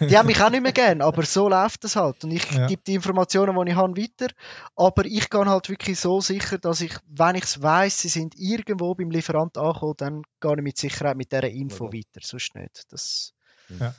die haben mich auch nicht mehr gern, aber so läuft das halt. Und ich Ja. gebe die Informationen, die ich habe, weiter. Aber ich gehe halt wirklich so sicher, dass ich, wenn ich es weiss, sie sind irgendwo beim Lieferant angekommen, dann gehe ich mit Sicherheit mit dieser Info Ja. weiter. Sonst nicht. Das, Ja.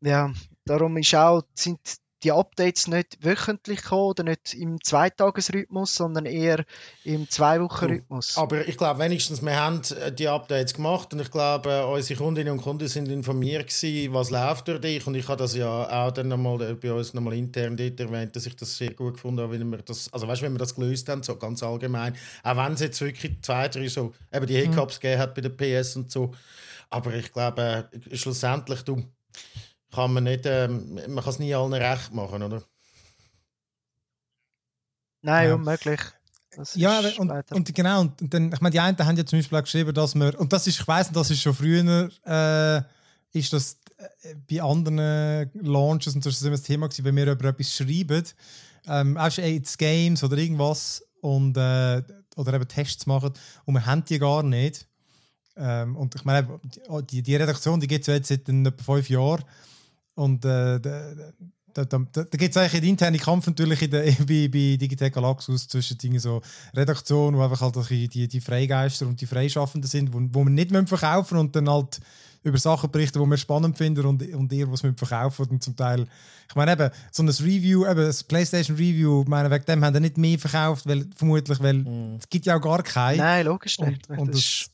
ja, darum ist auch, sind die Updates nicht wöchentlich gekommen oder nicht im Zweitagesrhythmus, sondern eher im Zwei-Wochen-Rhythmus. Aber ich glaube wenigstens, wir haben äh, die Updates gemacht und ich glaube, äh, unsere Kundinnen und Kunden sind informiert gewesen, was läuft durch dich. Und ich habe das ja auch dann nochmal äh, bei uns nochmal intern dort erwähnt, dass ich das sehr gut gefunden habe, wenn wir das, also weißt, wenn wir das gelöst haben, so ganz allgemein, auch wenn es jetzt wirklich zwei, drei so, eben die Hiccups gegeben hat bei der PS und so, aber ich glaube, schlussendlich, du, kann man nicht, ähm, man kann es nie allen recht machen, oder? Nein, Ja. unmöglich. Das Ja, ist und, und genau, und, und dann, ich meine, die einen haben ja zum Beispiel auch geschrieben, dass wir, und das ist, ich weiss, das ist schon früher, äh, ist das äh, bei anderen Launches, und das ist immer das Thema gewesen, wenn wir über etwas schreiben, ähm, auch schon jetzt Games oder irgendwas, und, äh, oder eben Tests machen, und wir haben die gar nicht. Ähm, und ich meine, die, die Redaktion, die gibt es ja jetzt seit etwa fünf Jahren, und äh, da, da, da, da gibt es eigentlich einen internen Kampf natürlich in der, [laughs] bei, bei Digitec Galaxus zwischen Dingen so Redaktion, wo einfach halt die, die Freigeister und die Freischaffenden sind, wo, wo wir nicht verkaufen und dann halt über Sachen berichten, die wir spannend finden und, und ihr, was wir verkaufen und zum Teil, ich meine eben, so ein Review, eben das Playstation Review, ich meine, wegen dem haben wir nicht mehr verkauft, weil, vermutlich, weil es gibt ja auch gar keine. Nein, logisch nicht. Und, und, das das,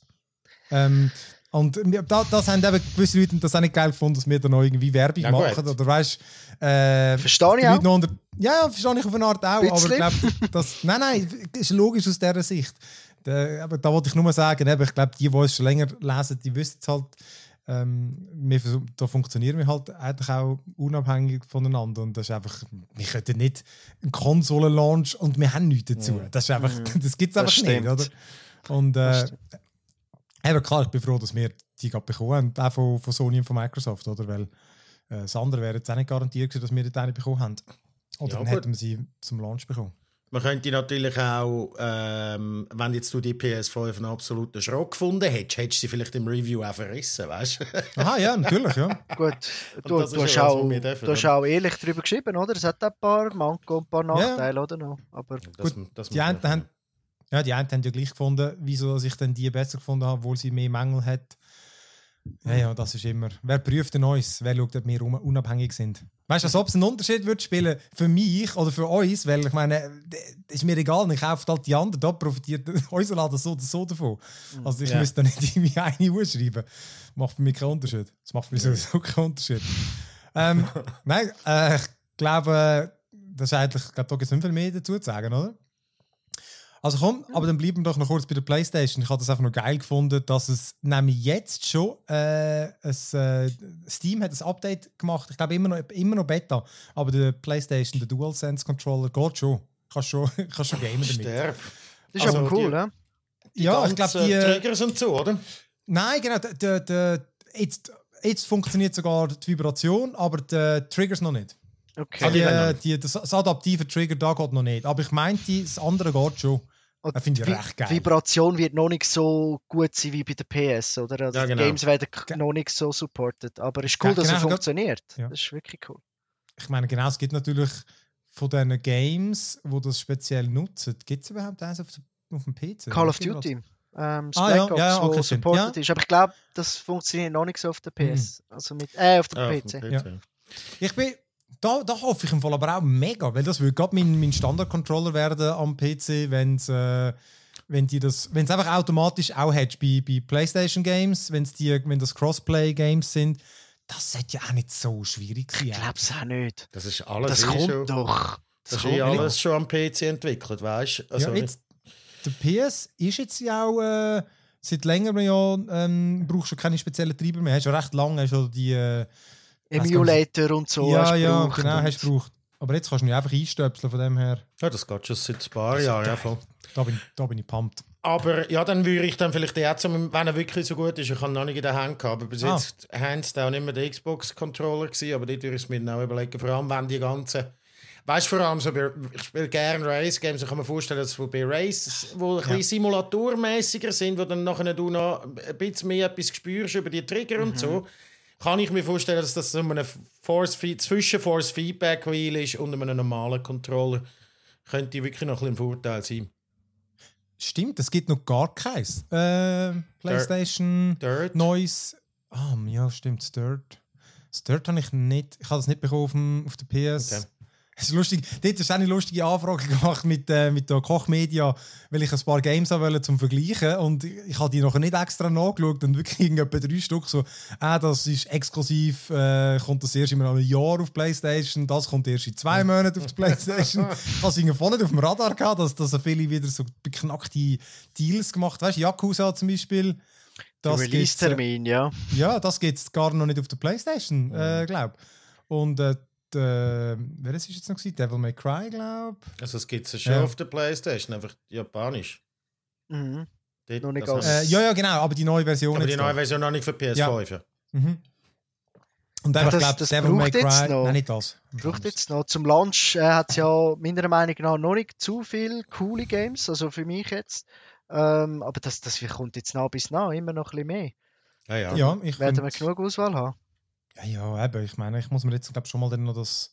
ähm, und da, das haben eben gewisse Leute das auch nicht geil gefunden, dass wir da noch irgendwie Werbung Ja, machen. Oder weißt äh, Verstehe ich auch. Leute noch unter, Ja, ja, verstehe ich auf eine Art auch. Aber ich glaube, [laughs] das, nein, nein, das ist logisch aus dieser Sicht. Da, aber da wollte ich nur sagen, eben, ich glaube, die, die es schon länger lesen, die wissen es halt. Ähm, wir, da funktionieren wir halt eigentlich auch unabhängig voneinander. Und das ist einfach, wir könnten nicht einen Konsolen-Launch und wir haben nichts dazu. Das ist einfach, [laughs] das gibt es einfach stimmt. nicht, oder? Und Das äh, eben klar, ich bin froh, dass wir die gerade bekommen haben, auch von, von Sony und von Microsoft, oder? Weil äh, das andere wäre jetzt auch nicht garantiert gewesen, dass wir dort eine bekommen haben. Oder Ja, dann gut. hätten wir sie zum Launch bekommen. Man könnte natürlich auch, ähm, wenn jetzt du die PS5 einen absoluten Schrott gefunden hättest, hättest du sie vielleicht im Review auch verrissen, weißt du? Aha, ja, natürlich, ja. [laughs] Gut, du, das du, hast ja auch, dürfen, du hast auch ehrlich darüber geschrieben, oder? Es hat ein paar Manko und ein paar Nachteile, oder noch? Aber Das, Gut, das Die einen, haben, ja, die einen haben ja gleich gefunden, wieso dass ich dann die besser gefunden habe, obwohl sie mehr Mängel hat. Ja, ja, das ist immer. Wer prüft denn uns? Wer schaut, ob wir un- unabhängig sind? Weißt du, als ob es einen Unterschied würde spielen für mich oder für uns, weil ich meine, ist mir egal, ich kaufe halt die anderen, da profitiert [laughs] unser Laden so oder so davon. Also ich Ja. müsste da nicht [laughs] irgendwie eine Uhr schreiben. Macht für mich keinen Unterschied. Das macht für mich sowieso keinen Unterschied. ähm, [laughs] nein, äh, ich glaube, das ist eigentlich, ich glaube, da gibt es nicht viel mehr dazu zu sagen, oder? Also komm, aber dann bleiben wir doch noch kurz bei der Playstation. Ich habe das einfach noch geil gefunden, dass es nämlich jetzt schon äh, es, äh, Steam hat ein Update gemacht. Ich glaube immer noch, immer noch Beta, aber der Playstation, der DualSense Controller geht schon. Kannst schon, [laughs] kannst schon gamen damit. Sterb. das ist Also, aber cool, die- ja? Ja, ich glaube die. äh, Triggers und so, oder? Nein, genau. Der, der, der, jetzt, jetzt funktioniert sogar die Vibration, aber die Triggers noch nicht. Okay. Ah, Die, äh, die, das, das adaptive Trigger da geht noch nicht. Aber ich meinte, das andere geht schon. Das finde ich Vi- recht geil. Die Vibration wird noch nicht so gut sein wie bei der PS, oder? Also Ja, die genau. Games werden Ge- noch nicht so supported. Aber es ist cool, Ja, dass genau, es ich glaub- funktioniert. Ja. Das ist wirklich cool. Ich meine, genau, es gibt natürlich von diesen Games, die das speziell nutzen, gibt es überhaupt eins auf, auf dem PC? Call of Duty. Ähm, das Ah, Black ja, Ops, ja, ja, wo okay, supported Ja. ist. Aber ich glaube, das funktioniert noch nicht so auf der PS. Also mit, äh, auf der auf PC. dem Ja. PC. Ich bin, da, da hoffe ich im Fall aber auch mega, weil das würde gerade mein, mein Standard-Controller werden am PC, wenn's, äh, wenn die das, wenn es einfach automatisch auch hättest bei, bei PlayStation Games, wenn's die, wenn das Crossplay-Games sind, das sollte ja auch nicht so schwierig sein. Ich glaube es auch nicht. Das ist alles Das eh kommt schon, doch. das ist kommt eh doch. alles schon am PC entwickelt, weißt du? Also, ja, jetzt, der PS ist jetzt ja auch äh, seit längerem ja, ähm, brauchst du keine speziellen Treiber mehr. Hast schon recht lange schon die. Äh, Emulator und so. ja, hast du ja, gebraucht genau, hast du gebraucht. Aber jetzt kannst du ihn einfach einstöpseln von dem her. ja, das geht schon seit ein paar Jahren. Ja, voll. Da bin, da bin ich pumped. Aber ja, dann würde ich dann vielleicht den jetzt, wenn er wirklich so gut ist, ich habe ihn noch nicht in der Hand gehabt, aber bis Ah. jetzt hands down immer der Xbox-Controller gewesen, aber dort würde ich es mir dann auch überlegen, vor allem wenn die ganzen, weißt du, vor allem so bei, ich spiele gerne Race-Games, ich kann mir vorstellen, dass bei Race, wo ein bisschen simulatormäßiger sind, wo dann nachher du noch ein bisschen mehr etwas spürst über die Trigger und so, kann ich mir vorstellen, dass das so eine Force zwischen Force Feedback Wheel ist und einem normalen Controller. Könnte wirklich noch ein bisschen ein Vorteil sein. Stimmt, es gibt noch gar keins. Äh, PlayStation, Dirt. Neues. Ah, ja, stimmt, Dirt. Das Dirt habe ich nicht. Ich habe das nicht bekommen auf, dem, auf der PS. Okay. Es ist lustig. Dort hast du auch eine lustige Anfrage gemacht mit, äh, mit der Kochmedia, weil ich ein paar Games haben wollte zum Vergleichen und ich, ich habe die noch nicht extra nachgeschaut und wirklich irgendetwa drei Stück so, ah, das ist exklusiv, äh, kommt das erst in einem Jahr auf Playstation, das kommt erst in zwei Monaten auf die Playstation. ich habe es voll nicht auf dem Radar gehabt, dass, dass viele wieder so beknackte Deals gemacht Weißt du, Yakuza zum Beispiel. Das äh, Release-Termin, ja. ja, das gibt es gar noch nicht auf der Playstation, äh, glaube Und äh, die, äh, wer ist jetzt noch gewesen? Devil May Cry, glaube Also es gibt es schon Ja. auf der Playstation, einfach japanisch. Mhm. Dort, Noch nicht äh, Ja, ja, genau, aber die neue Version aber die neue da. Version noch nicht für PS5. Ja. Mhm. Und Ja, einfach, das- glaube das Devil May braucht jetzt Cry. noch. Nein, nicht das. Braucht jetzt noch. Zum Launch äh, hat es ja meiner Meinung nach noch nicht zu viele coole Games, also für mich jetzt. Ähm, aber das, das kommt jetzt nah bis nah, immer noch ein bisschen mehr. Ja, ja. Ja, ich Werden find, wir genug Auswahl haben? Ja, ja, eben. Ich meine, ich muss mir jetzt, glaube schon mal dann noch das.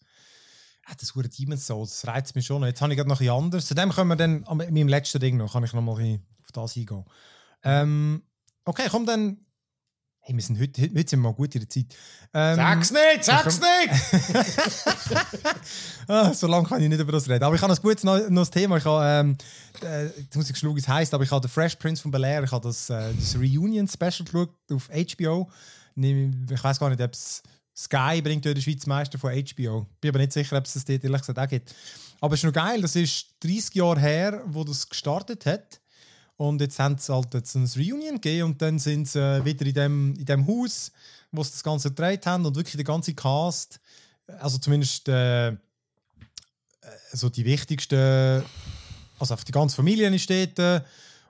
Ja, das hure Demon's Souls, das reizt mich schon. Jetzt habe ich gerade noch ein bisschen anders. Zu dem können wir dann, an meinem letzten Ding noch, kann ich noch mal auf das eingehen. Ähm, okay, komm dann. Hey, wir sind heute, heute heute sind wir mal gut in der Zeit. Ähm, Sag's nicht, sag's nicht! [laughs] ah, so lange kann ich nicht über das reden. Aber ich habe ein gutes neues neues Thema. Ich habe, ähm, äh, jetzt muss ich schauen, wie es heisst, aber ich habe The Fresh Prince von Bel Air, ich habe das, äh, das Reunion-Special geschaut auf HBO. Ich weiß gar nicht, ob es Sky bringt ja in der Schweiz Meister von HBO. Bin aber nicht sicher, ob es das dort ehrlich gesagt auch gibt. Aber es ist noch geil, das ist 30 Jahre her, wo das gestartet hat. Und jetzt haben sie halt jetzt ein Reunion gegeben und dann sind sie äh, wieder in dem, in dem Haus, wo sie das Ganze gedreht haben und wirklich der ganze Cast, also zumindest äh, äh, so die wichtigsten, also auf die ganze Familie ist dort.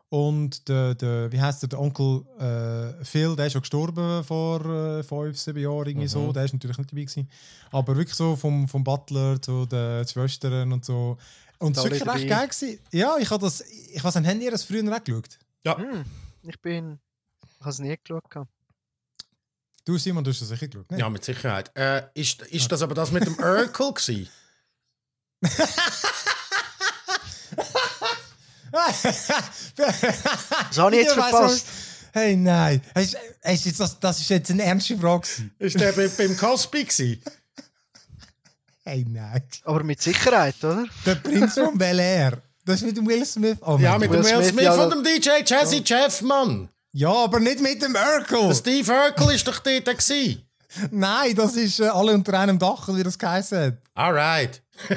Und der, der, wie heißt der, der Onkel äh, Phil, der ist schon gestorben vor äh, fünf, sieben Jahren, irgendwie so. Der ist natürlich nicht dabei gewesen. Aber wirklich so vom, vom Butler zu den Schwestern und so. Und es war wirklich recht geil. Gewesen. Ja, ich habe das, ich weiß nicht, habt ihr das früher auch geschaut? Ja, Hm, ich bin. Ich habe es nie geschaut. Du, Simon, du hast das sicher geschaut, ne? ja, mit Sicherheit. Äh, ist, ist das aber das mit dem Urkel gewesen? [laughs] [laughs] Das habe ich jetzt Ja, verpasst. Hey, nein. Hast, hast jetzt das, das ist jetzt eine ernste Frage. Ist der bei, beim Cosby gewesen? Hey, nein. Aber mit Sicherheit, oder? Der Prinz von [laughs] Bel Air. Das ist mit dem Will Smith. Oh, Ja, mit Gott. dem Will Will Smith, Smith ja, von dem DJ Jazzy Jeff, Mann. ja, aber nicht mit dem Urkel. Der Steve Urkel ist doch dort gewesen. Nein, das ist äh, alle unter einem Dach, wie das geheißen hat. Alright. [laughs]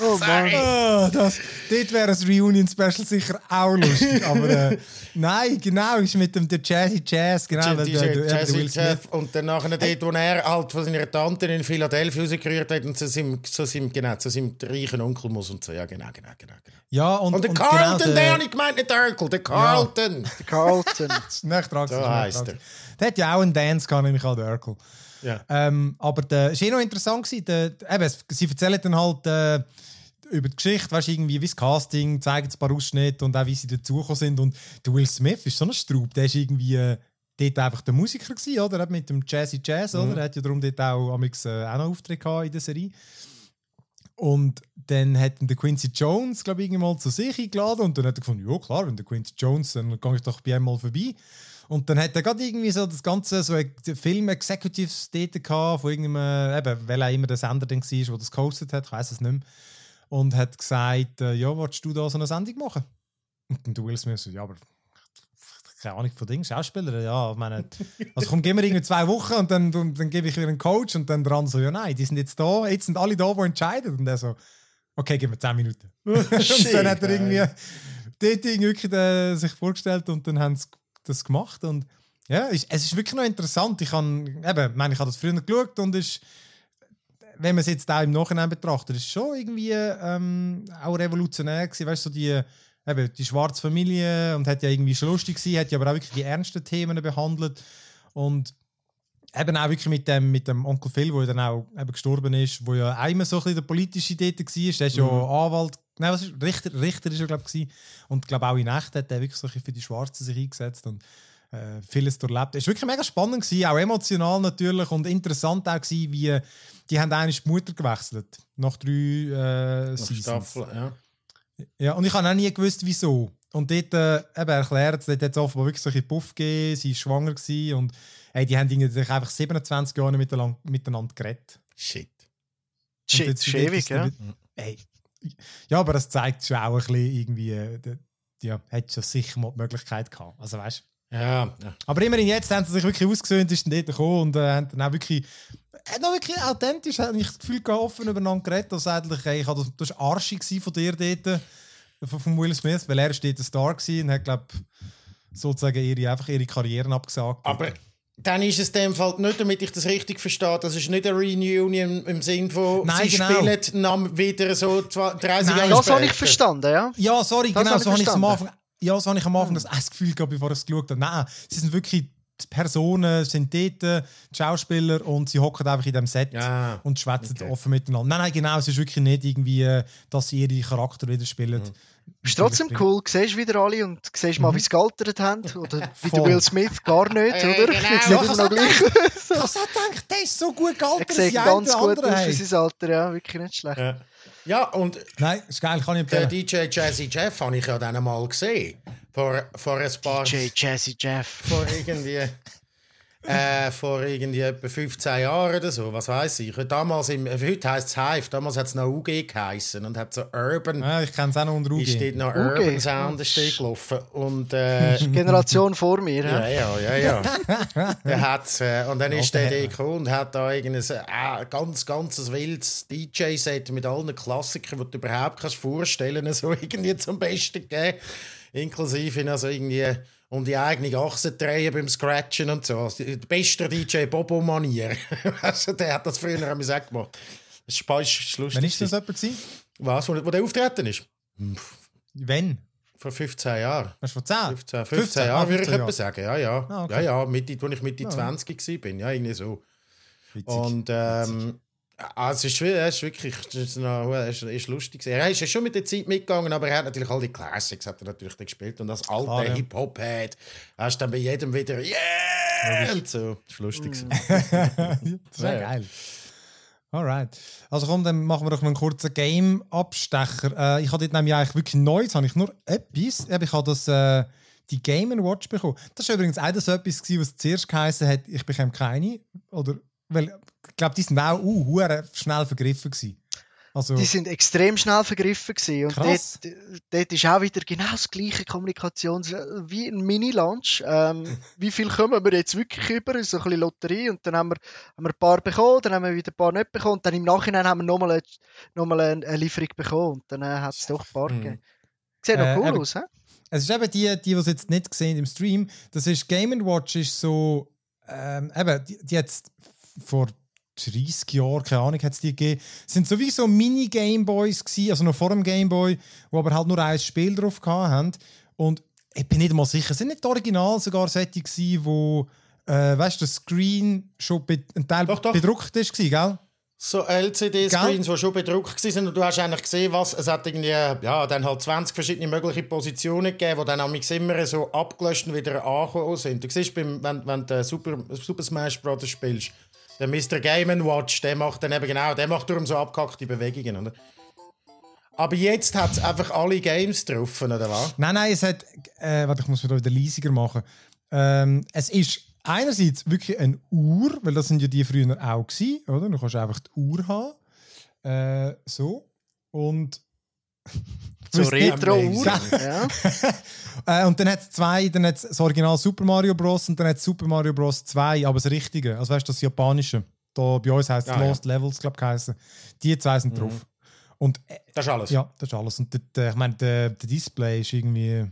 Oh Mann. Ah, das, dort wäre ein Reunion-Special sicher auch lustig. aber äh, nein, genau, ist mit dem der Jazzy Jazz, genau. der, DJ der, der, der Jazzy. Jeff. Und dann nachher dort, wo er halt von seiner Tante in Philadelphia rausgerührt hat und zu seinem, zu seinem, genau, zu seinem reichen Onkel muss und so. Ja, genau, genau, genau. genau. Ja, und, Und der und Carlton, genau, der habe ich gemeint, nicht der Urkel, der Carlton. [laughs] Carlton. Nicht dran, So heisst er. Der hat ja auch einen Dance gehabt, nämlich auch der Urkel. Ja. Ähm, aber der, es war eh noch interessant. Gewesen, der, eben, es- sie erzählen dann halt, äh, über die Geschichte, weißt irgendwie wie das Casting, zeigen ein paar Ausschnitte und auch wie sie dazugekommen sind. Und der Will Smith ist so ein Straub, der ist irgendwie äh, dort einfach der Musiker gewesen, oder? Er Mit dem Jazzy Jazz, oder? Er hat ja darum dort auch, amix, äh, auch noch Auftritt gehabt in der Serie. Und dann hat ihn der Quincy Jones, glaube ich, irgendwann zu sich eingeladen und dann hat er gefunden, ja klar, wenn der Quincy Jones, dann gehe ich doch bei ihm mal vorbei. Und dann hat er gerade irgendwie so das ganze so Film-Executives dort gehabt, von irgendeinem, eben, weil er immer der Sender dann war, der das gehostet hat, ich weiß es nicht mehr. Und hat gesagt, äh, ja, willst du da so eine Sendung machen? Und dann Will Smith so, ja, aber keine Ahnung von Dingen, Schauspieler, ja, ich meine, [laughs] also komm, gib mir irgendwie zwei Wochen und dann, dann, dann gebe ich wieder einen Coach und dann dran so, ja nein, die sind jetzt da, jetzt sind alle da, die entscheiden. Und er so, okay, gib mir zehn Minuten. [laughs] und dann hat er irgendwie dort irgendwie wirklich äh, sich vorgestellt und dann haben sie das gemacht und ja, es ist wirklich noch interessant. Ich habe, eben, meine, ich habe das früher geschaut und ist, wenn man es jetzt auch im Nachhinein betrachtet, ist schon irgendwie ähm, auch revolutionär gewesen, weißt du, so die eben, die schwarze Familie und hat ja irgendwie schon lustig gewesen, hat ja aber auch wirklich die ernsten Themen behandelt. Und eben auch wirklich mit dem, mit dem Onkel Phil, der dann auch eben gestorben ist, wo ja immer so ein bisschen der politische dort war, der ist ja Anwalt, nein, was ist, Richter, Richter ist er glaube ich und glaube auch in Nacht hat er wirklich so ein bisschen für die Schwarzen sich eingesetzt. Und äh, vieles durchlebt. Es war wirklich mega spannend, gewesen, auch emotional natürlich und interessant auch gewesen, wie die haben eigentlich die Mutter gewechselt nach drei äh, Seasons. Staffel, ja. Ja, und ich habe auch nie gewusst, wieso. Und dort äh, eben erklärt, dort hat es offenbar wirklich so ein Puff gegeben, sie war schwanger gewesen und hey, die haben sich einfach 27 Jahre miteinander, miteinander geredet. Shit. Shit, ist ewig, ist ja. Ey, ja, aber das zeigt schon auch ein bisschen irgendwie, äh, ja, hat schon sicher mal die Möglichkeit gehabt. Also weißt Ja, ja. aber immerhin jetzt haben sie sich wirklich ausgesöhnt, ist dann dort gekommen und äh, haben dann auch wirklich, hat noch wirklich authentisch, habe ich das Gefühl gehabt, offen übereinander geredet, dass eigentlich, ey, ich hab das, das war arschig von dir dort, äh, von, von Will Smith, weil er ist dort ein Star gewesen und hat, glaube sozusagen ihre, einfach ihre Karrieren abgesagt. Aber dann ist es in dem Fall nicht, damit ich das richtig verstehe, das ist nicht eine Reunion im Sinn von, Nein, sie genau. spielen wieder so zwei- 30 Nein, Jahre Das habe ich verstanden, ja. Ja, sorry, Das genau, so habe ich es am. Anfang. Ja, so habe ich am Anfang das, auch das Gefühl gehabt, bevor ich es geschaut habe. Nein, sie sind wirklich die Personen, sind dort, die Schauspieler und sie hocken einfach in dem Set Ja, und schwätzen okay. offen miteinander. Nein, nein, genau, es ist wirklich nicht irgendwie, dass sie ihre Charakter wieder spielen. Ist trotzdem cool, du siehst wieder alle und du siehst mal, wie sie gealtert haben. [laughs] Oder wie der. Will Smith gar nicht, Äh, oder? genau. Sieht Ja, ich noch gleich [laughs] Ich habe so gedacht, der ist so gut Er gealtert, sieht wie ein ganz gut aus für sein Alter, ja, wirklich nicht schlecht. Ja. Ja, und Nein, ist geil, kann ich der empfehlen. DJ Jazzy Jeff habe ich ja dann mal gesehen. Vor, vor ein paar... J. Jazzy Jeff. Vor irgendwie... Äh, vor irgendwie etwa 15 Jahren oder so, was weiß ich. Damals im, heute heisst es Hive, damals hat es noch UG geheißen und hat so Urban, Ja, ich kenne es auch noch unter ist dort UG. noch UG. Urban Sound ist gelaufen. Und äh, [laughs] Generation vor mir. Ja, Ja. ja, ja, ja. [laughs] der hat's, äh, und dann ist der gekommen und hat da irgendein äh, ganz, ganz wildes DJ-Set mit allen Klassikern, die du überhaupt kannst vorstellen [laughs] so irgendwie zum Besten gegeben. Inklusive ihn also irgendwie um die eigene Achse drehen beim Scratchen und so. Also, Der beste DJ Bobo-Manier. also, [laughs] der hat das früher am auch gemacht. Das ist, ist lustig. Wann ist das jemand gewesen? Was, wo, wo der auftreten ist? Wenn? Vor 15 Jahren. Du, vor 10? 15, 15 Jahre würde ich 15 etwa sagen. Ja, ja. Ah, okay. Ja, ja, Mitte, als ich Mitte 20 war. Ja, irgendwie so. Witzig. Und ähm, also es ist, es ist wirklich es ist noch, es ist, lustig. Er ist ja schon mit der Zeit mitgegangen, aber er hat natürlich all die Classics hat er natürlich gespielt. Und als alter Klar, ja. Hip-Hop-Head hast du dann bei jedem wieder «Yeah!» und so. Das ist lustig. gewesen. [laughs] das wäre Ja. geil. Alright. Also komm, dann machen wir doch noch einen kurzen Game-Abstecher. Äh, ich habe dort nämlich eigentlich wirklich neu, jetzt habe ich nur etwas. Ich habe das, äh, die Game Watch bekommen. Das war übrigens auch das etwas, was zuerst geheißen hat, ich bekomme keine. Oder, weil, ich glaube, die sind auch uh, schnell vergriffen gewesen. Also, Die sind extrem schnell vergriffen gewesen. Und Krass. dort, dort ist auch wieder genau das gleiche Kommunikation wie ein Mini-Lunch. Ähm, [laughs] wie viel kommen wir jetzt wirklich über? So ein bisschen Lotterie. Und dann haben wir, haben wir ein paar bekommen, dann haben wir wieder ein paar nicht bekommen. Und dann im Nachhinein haben wir nochmal eine, nochmal eine, Lieferung bekommen. Und dann äh, hat es doch ein paar gegeben. Sieht noch Äh, cool eben- aus, hä? Es ist eben die, die, die es jetzt nicht gesehen im Stream, das ist Game Watch ist so, ähm, eben, die, die hat vor 30 Jahren, keine Ahnung, hat es die gegeben, sind sowieso Mini-Gameboys gewesen, also noch vor dem Gameboy, wo aber halt nur ein Spiel drauf haben. Und ich bin nicht mal sicher, sind nicht die Original sogar solche gewesen, wo, äh, weißt du, der Screen schon ein Teil Doch, doch. bedruckt ist, gewesen, gell? so LCD-Screens, die schon bedruckt waren und du hast eigentlich gesehen, was es hat irgendwie, ja, dann halt 20 verschiedene mögliche Positionen gegeben, die dann am immer so abgelöscht und wieder angekommen sind. Du siehst, wenn, wenn du Super, Super Smash Bros. spielst, der Mr. Game Watch, der macht dann eben genau, der macht darum so abgehackte Bewegungen, oder? Aber jetzt hat es einfach alle Games drauf, oder was? Nein, nein, es hat. Äh, warte, ich muss mir da wieder leisiger machen. Ähm, es ist einerseits wirklich eine Uhr, weil das sind ja die früher auch gewesen, oder? Du kannst einfach die Uhr haben. Äh, so. Und. [laughs] So Retro-Uhr. [laughs] Ja. Äh, und dann hat es zwei, dann hat das Original Super Mario Bros. und dann hat es Super Mario Bros. 2, aber das Richtige. Also weißt du, das Japanische. Da bei uns heisst es Ah, ja. Lost Levels, glaube ich. Die zwei sind drauf. Und äh, Das ist alles. ja, das ist alles. Und der, ich meine, der, der Display ist irgendwie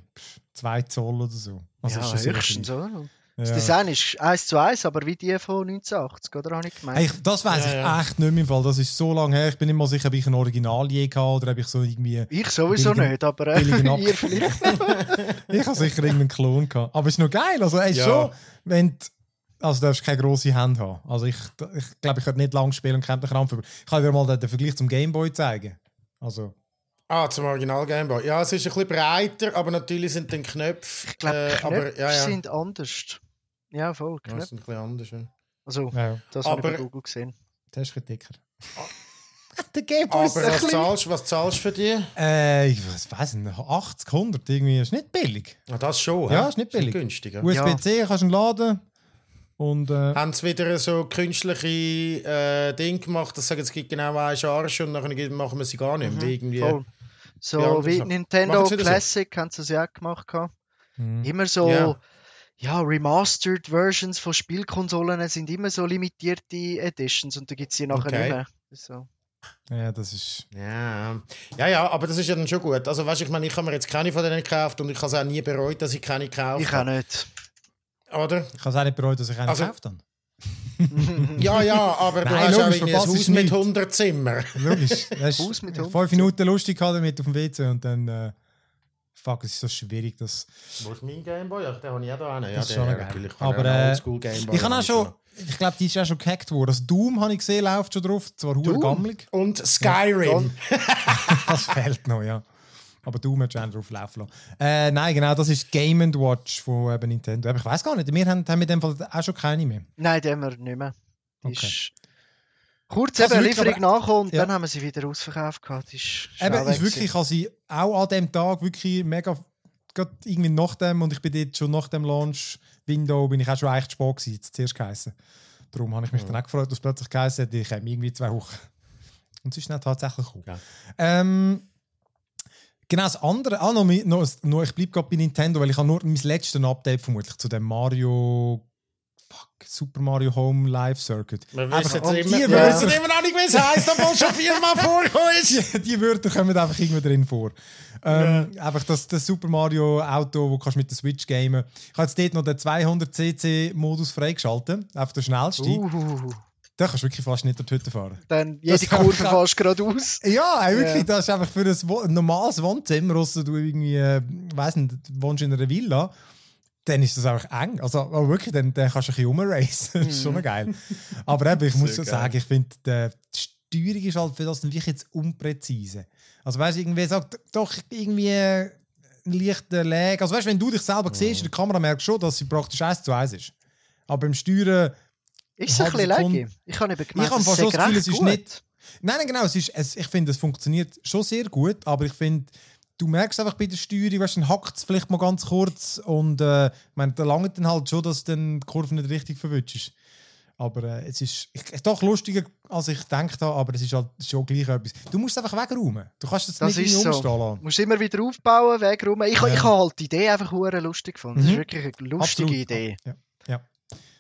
2 Zoll oder so. Also ist ja, höchstens, klein. Oder? Ja. Das Design ist 1 zu 1, aber wie die von 1980, oder? Habe ich gemeint. Hey, das weiß Ja, ich ja. echt nicht mehr im Fall. Das ist so lange her. Ich bin nicht mal sicher, ob ich ein Original je hatte oder ob ich so irgendwie. ich sowieso billigen- nicht, aber äh, [laughs] ihr vielleicht. [laughs] Ich habe sicher irgendeinen Klon gehabt. Aber es ist noch geil. Also, ey, Ja. schon, wenn du, also du darfst keine grosse Hand haben. Also ich, ich glaube, ich könnte nicht lang spielen und käme den Krampf über. Ich kann dir mal den, Vergleich zum Gameboy zeigen. Also, Ah, zum Original Game Boy. Ja, es ist ein bisschen breiter, aber natürlich sind dann Knöpfe. Ich glaube, äh, Knöpfe aber, ja, ja. sind anders. Ja, voll, Ja, das sind ein bisschen anders. Ja. Also, ja, das habe ich bei Google gesehen. der ist ein bisschen dicker. [laughs] der Gameboy Aber was zahlst, was zahlst du für die? Äh, ich weiß nicht, 80, 100 irgendwie. Ist nicht billig. Ja, das schon. Ja, ist nicht billig. günstig. Ja. USB-C kannst du laden. Und äh, Haben sie wieder so künstliche äh, Dinge gemacht, dass sie sagen, es gibt genau eine Charge und dann machen wir sie gar nicht mehr. Irgendwie. Mhm, Voll. So Ja, wie. Nintendo wieder so. Classic haben sie es ja auch gemacht. gehabt. hm. Immer so, Ja. Ja. remastered Versions von Spielkonsolen sind immer so limitierte Editions und da gibt es die nachher Okay. nicht mehr. So. ja, das ist. Ja. ja, ja, aber das ist ja dann schon gut. Also, weißt, ich meine, ich habe mir jetzt keine von denen gekauft und ich habe es auch nie bereut, dass ich keine gekauft Ich auch habe. nicht. Oder? Ich habe es auch nicht bereut, dass ich einen Also- gekauft habe. [laughs] Ja, ja, aber du Nein, hast auch logisch, irgendwie ein Haus mit nichts. 100 Zimmern. Logisch. [laughs] Das Haus mit fünf 100. Minuten lustig gehabt damit auf dem WC und dann. Äh, fuck, es ist so schwierig. Das, Wo ist mein Gameboy? Ja, den habe ich auch da. Ja, Das ist schon natürlich. Aber, äh, ich habe auch schon. Ich glaube, die ist ja schon gehackt worden. Das Doom habe ich gesehen, läuft schon drauf. Zwar hure gammelig. Und Skyrim. [laughs] Das fehlt noch, ja. Aber Doom hat schon drauf laufen lassen. Äh, nein, genau, das ist Game Watch von eben Nintendo. Aber ich weiß gar nicht, wir haben, haben in dem Fall auch schon keine mehr. Nein, den haben wir nicht mehr. Die Okay. Ist kurz Also eben Lieferung nachgekommen und Ja. dann haben wir sie wieder ausverkauft. Gehabt. Ist Eben, ist wirklich, ich habe sie auch an dem Tag wirklich mega, gerade irgendwie nach dem, und ich bin dort schon nach dem Launch-Window, bin ich auch schon echt spät gewesen, jetzt zuerst geheißen. Darum habe ich mich dann auch gefreut, dass es plötzlich geheißen hat, ich komme irgendwie zwei Wochen. Und es ist dann tatsächlich gekommen. Ja. Ähm, genau, das andere, ah, noch, noch, noch, ich bleibe gerade bei Nintendo, weil ich habe nur mein letztes Update vermutlich zu dem Mario, fuck, Super Mario Home Live Circuit. Wir Einfach- wissen die immer, Wörter- immer noch nicht, wie es heisst, obwohl es schon viermal [laughs] vorgekommen ist. die, die Wörter kommen einfach irgendwie drin vor. Ähm, Einfach das, das Super Mario Auto, wo kannst du mit der Switch gamen. Ich habe jetzt dort noch den 200cc Modus freigeschaltet, auf der schnellste. Uh, Da kannst du wirklich fast nicht durch die Hütte fahren. dann Das jede hab Kurve ich- fast geradeaus. Ja, ey, wirklich, Ja. das ist einfach für ein normales Wohnzimmer, außer du irgendwie, äh, weiss nicht, wohnst in einer Villa, dann ist das einfach eng. Also aber wirklich, dann, dann kannst du ein bisschen rumracen. [laughs] Das ist schon noch geil. Aber eben, ich muss geil. sagen, ich finde, die Steuerung ist halt für das wirklich jetzt unpräzise. Also weißt du, irgendwie sagt doch irgendwie ein leichter Lag. Also weißt du, wenn du dich selber siehst in der Kamera, merkst du schon, dass sie praktisch 1 zu 1 ist. Aber beim Steuern Ist es ein bisschen laggy? Ich habe eben gemeint, Ich habe es fast das Gefühl, es ist gut. nicht- Nein, nein, genau. Es ist, es, ich finde, es funktioniert schon sehr gut, aber ich finde, du merkst einfach bei der Steuerung, weißt, du, dann hackt es vielleicht mal ganz kurz und äh, ich meine, da langt dann halt schon, dass dann die Kurve nicht richtig verwünscht Aber äh, es ist ich, doch lustiger, als ich gedacht habe, aber es ist halt schon gleich etwas. Du musst es einfach wegräumen. Du kannst es nicht so. umstehen lassen. Du musst immer wieder aufbauen, Weg rum. Ich, Ja. ich habe halt die Idee einfach lustig gefunden. Das ist Mhm. wirklich eine lustige Absolut. Idee. Ja.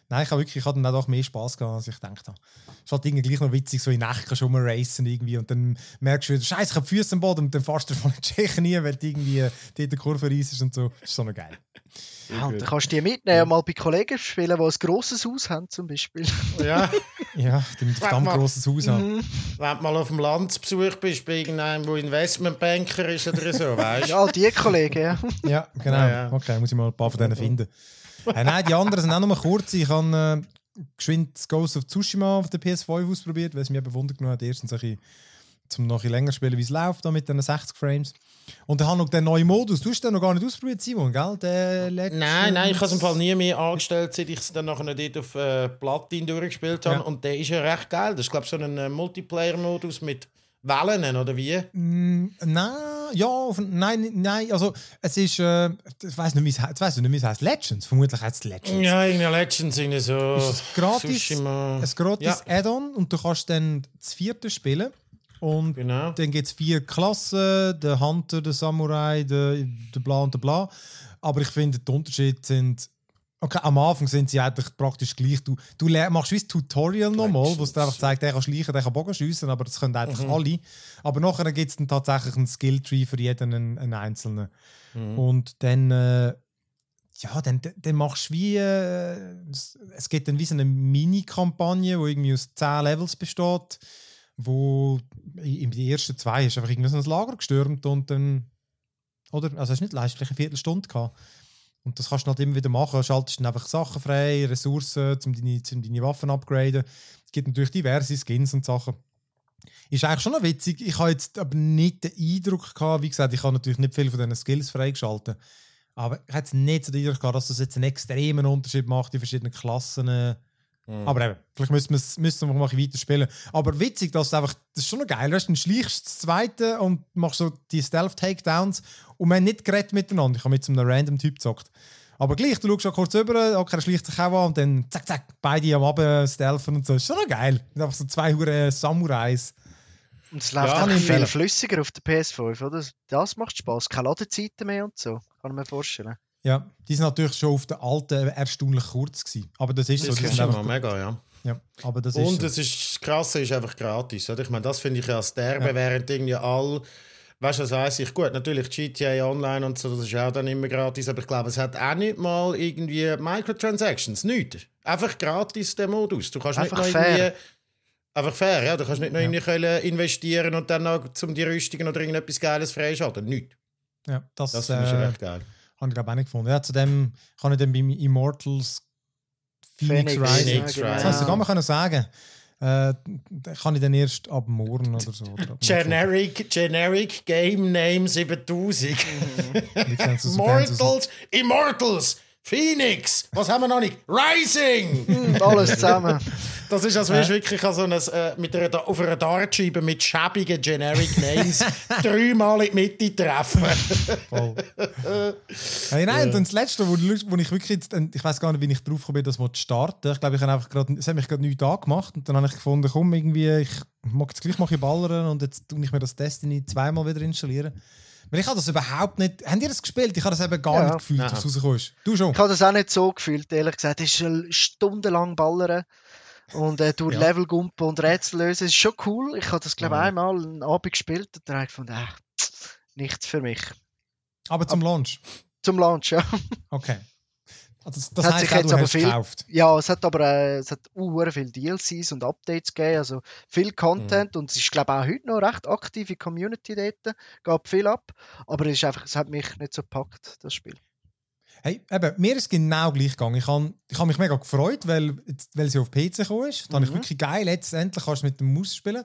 Nein, ich habe wirklich, ich hatte dann auch mehr Spaß gehabt, als ich gedacht habe. Es ist halt irgendwie gleich noch witzig, so in Nacht schon mal racen irgendwie und dann merkst du wieder, Scheiße, ich habe die Füße am Boden und dann fährst du von den Tschechen nie, weil du irgendwie dort in der Kurve reissest und so. Das ist so noch geil. Ja, und dann kannst du die mitnehmen mal bei Kollegen spielen, die ein grosses Haus haben, zum Beispiel. Ja, [laughs] Ja, die mit Frag verdammt grosses Haus haben. Mhm. wenn du mal auf dem Land zu Besuch bist, bei irgendeinem, der Investmentbanker ist oder so, [laughs] weißt du? Ja, die Kollegen, ja. Ja, genau. Ja, ja. Okay, muss ich mal ein paar von denen finden. Äh, nein, die anderen sind auch mal kurz. Ich habe, äh, geschwind Ghost of Tsushima auf der PS5 ausprobiert, weil es mich eben genommen hat, erstens ein bisschen, zum noch ein länger spielen, wie es läuft, da mit den 60 Frames. Und dann habe noch den neuen Modus. Du hast den noch gar nicht ausprobiert, Simon, gell? Der Nein, nein, ich habe es im Fall nie mehr angestellt, seit ich es dann nachher dort auf äh, Platin durchgespielt habe. Ja. Und der ist ja recht geil. Das ist, glaube ich, so ein äh, Multiplayer-Modus mit Wellen, oder wie? Mm, nein, ja, nein, nein, also es ist, äh, ich weiß nicht, heißt, weiss nicht, wie es heißt, Legends, vermutlich heißt es Legends. Ja, irgendwie Legends sind so. Ist es gratis? Tsushima. Ein gratis Ja. Add-on und du kannst dann das vierte spielen. Und Genau. dann gibt es vier Klassen: der Hunter, der Samurai, der, der Bla und der Bla. Aber ich finde, die Unterschiede sind. Okay, am Anfang sind sie eigentlich praktisch gleich. Du, du machst wie ein Tutorial nochmal, wo es dir einfach zeigt, der kann schleichen, der kann Bogen schiessen, aber das können eigentlich alle. Aber nachher gibt es dann tatsächlich einen Skilltree für jeden einen, einen einzelnen. Und dann, äh, ja, dann, dann machst du wie, äh, es, gibt dann wie so eine Mini-Kampagne, die irgendwie aus 10 Levels besteht, wo in den ersten zwei hast du einfach irgendwie so ein Lager gestürmt und dann, oder? Also hast du nicht leicht, vielleicht eine Viertelstunde gehabt. Und das kannst du halt immer wieder machen. Schaltest dann einfach Sachen frei, Ressourcen, um deine, um deine Waffen upgraden. Es gibt natürlich diverse Skins und Sachen. Ist eigentlich schon noch witzig. Ich habe jetzt aber nicht den Eindruck gehabt, wie gesagt, ich habe natürlich nicht viel von diesen Skills freigeschaltet. Aber ich jetzt nicht so den Eindruck gehabt, dass das jetzt einen extremen Unterschied macht in verschiedenen Klassen. Aber eben, vielleicht müssen wir es müssen wir mal ein bisschen weiterspielen. Aber witzig, dass es einfach, das ist schon noch geil. Weißt, du, dann schleichst du das zweite und machst so die Stealth-Takedowns und wir haben nicht geredet miteinander. Ich habe mit so einem random Typ gezockt. Aber gleich, du schaust schon kurz rüber, okay, er schleicht sich auch an und dann zack, zack, beide am Abend stealthen und so. Ist schon noch geil. Mit einfach so zwei hure Samurais. Und es läuft Ja, auch viel flüssiger auf der PS5, oder? Das macht Spaß. Keine Ladezeiten mehr und so. Kann ich mir vorstellen. Ja, die sind natürlich schon auf der alten erstaunlich kurz gewesen. Aber das ist so. Das Die ist mal mega, ja. ja, aber das Und ist so. es ist das Krasse ist einfach gratis. Oder? Ich meine, das finde ich ja als Derbe, während irgendwie all. Weißt du, was weiß ich? Gut, natürlich GTA Online und so, das ist auch dann immer gratis, aber ich glaube, es hat auch nicht mal irgendwie Microtransactions. Nichts. Einfach gratis der Modus. Du kannst Einfach nicht noch fair. irgendwie. Einfach fair, ja. Du kannst nicht noch irgendwie können investieren und dann noch zum die Rüstungen oder irgendetwas Geiles freischalten. Nichts. Ja, das, Das finde ich äh, echt geil. Habe ich glaube auch nicht gefunden. Ja, zudem kann ich dann beim Immortals Phoenix, Phoenix, Rising. Phoenix ja, genau. Das hast du sogar können sagen. Äh, kann ich dann erst ab morgen oder so. Oder ab Generic, Generic Game Name 7000. Mittwoch. Wie kennst du so Bands aus- Mortals, Immortals, Phoenix, was haben wir noch nicht? Rising! Und alles zusammen. [laughs] Das ist, als würdest du wirklich an so ein, äh, mit einer, Da- auf einer Dartscheibe mit schäbigen Generic Names [laughs] dreimal in die Mitte treffen. Voll. [laughs] hey, nein, und dann das Letzte, wo, wo ich wirklich ich weiß gar nicht, wie ich drauf gekommen bin, das mal zu starten. Ich glaube, ich habe einfach gerade, es hat mich gerade nichts angemacht und dann habe ich gefunden, komm, irgendwie, ich mag jetzt gleich mal ballern und jetzt tue ich mir das Destiny zweimal wieder installieren. Weil ich habe das überhaupt nicht, habt ihr das gespielt? Ich habe das eben gar Ja. nicht gefühlt, dass es rausgekommen ist. Du schon? Ich habe das auch nicht so gefühlt, ehrlich gesagt. Es ist stundenlang ballern und äh, durch Ja. Level gumpen und Rätsel lösen. Es ist schon cool. Ich habe das, glaube ich, Mhm. einmal einen Abend gespielt und dann habe ich gefunden, äh, nichts für mich. Aber zum Launch. Zum Launch, ja. Okay. Also das das Hat sich auch, jetzt aber viel- gekauft. Ja, es hat aber äh, es hat uh, viele DLCs und Updates gegeben, also viel Content und es ist glaube ich auch heute noch recht aktive Community dort, gab viel ab, aber es ist einfach, es hat mich nicht so gepackt, das Spiel. Hey, eben, mir ist genau gleich gegangen. Ich habe ich hab mich mega gefreut, weil, weil sie auf PC gekommen ist. Dann habe ich Mhm. wirklich geil, jetzt endlich kannst du mit dem Maus spielen.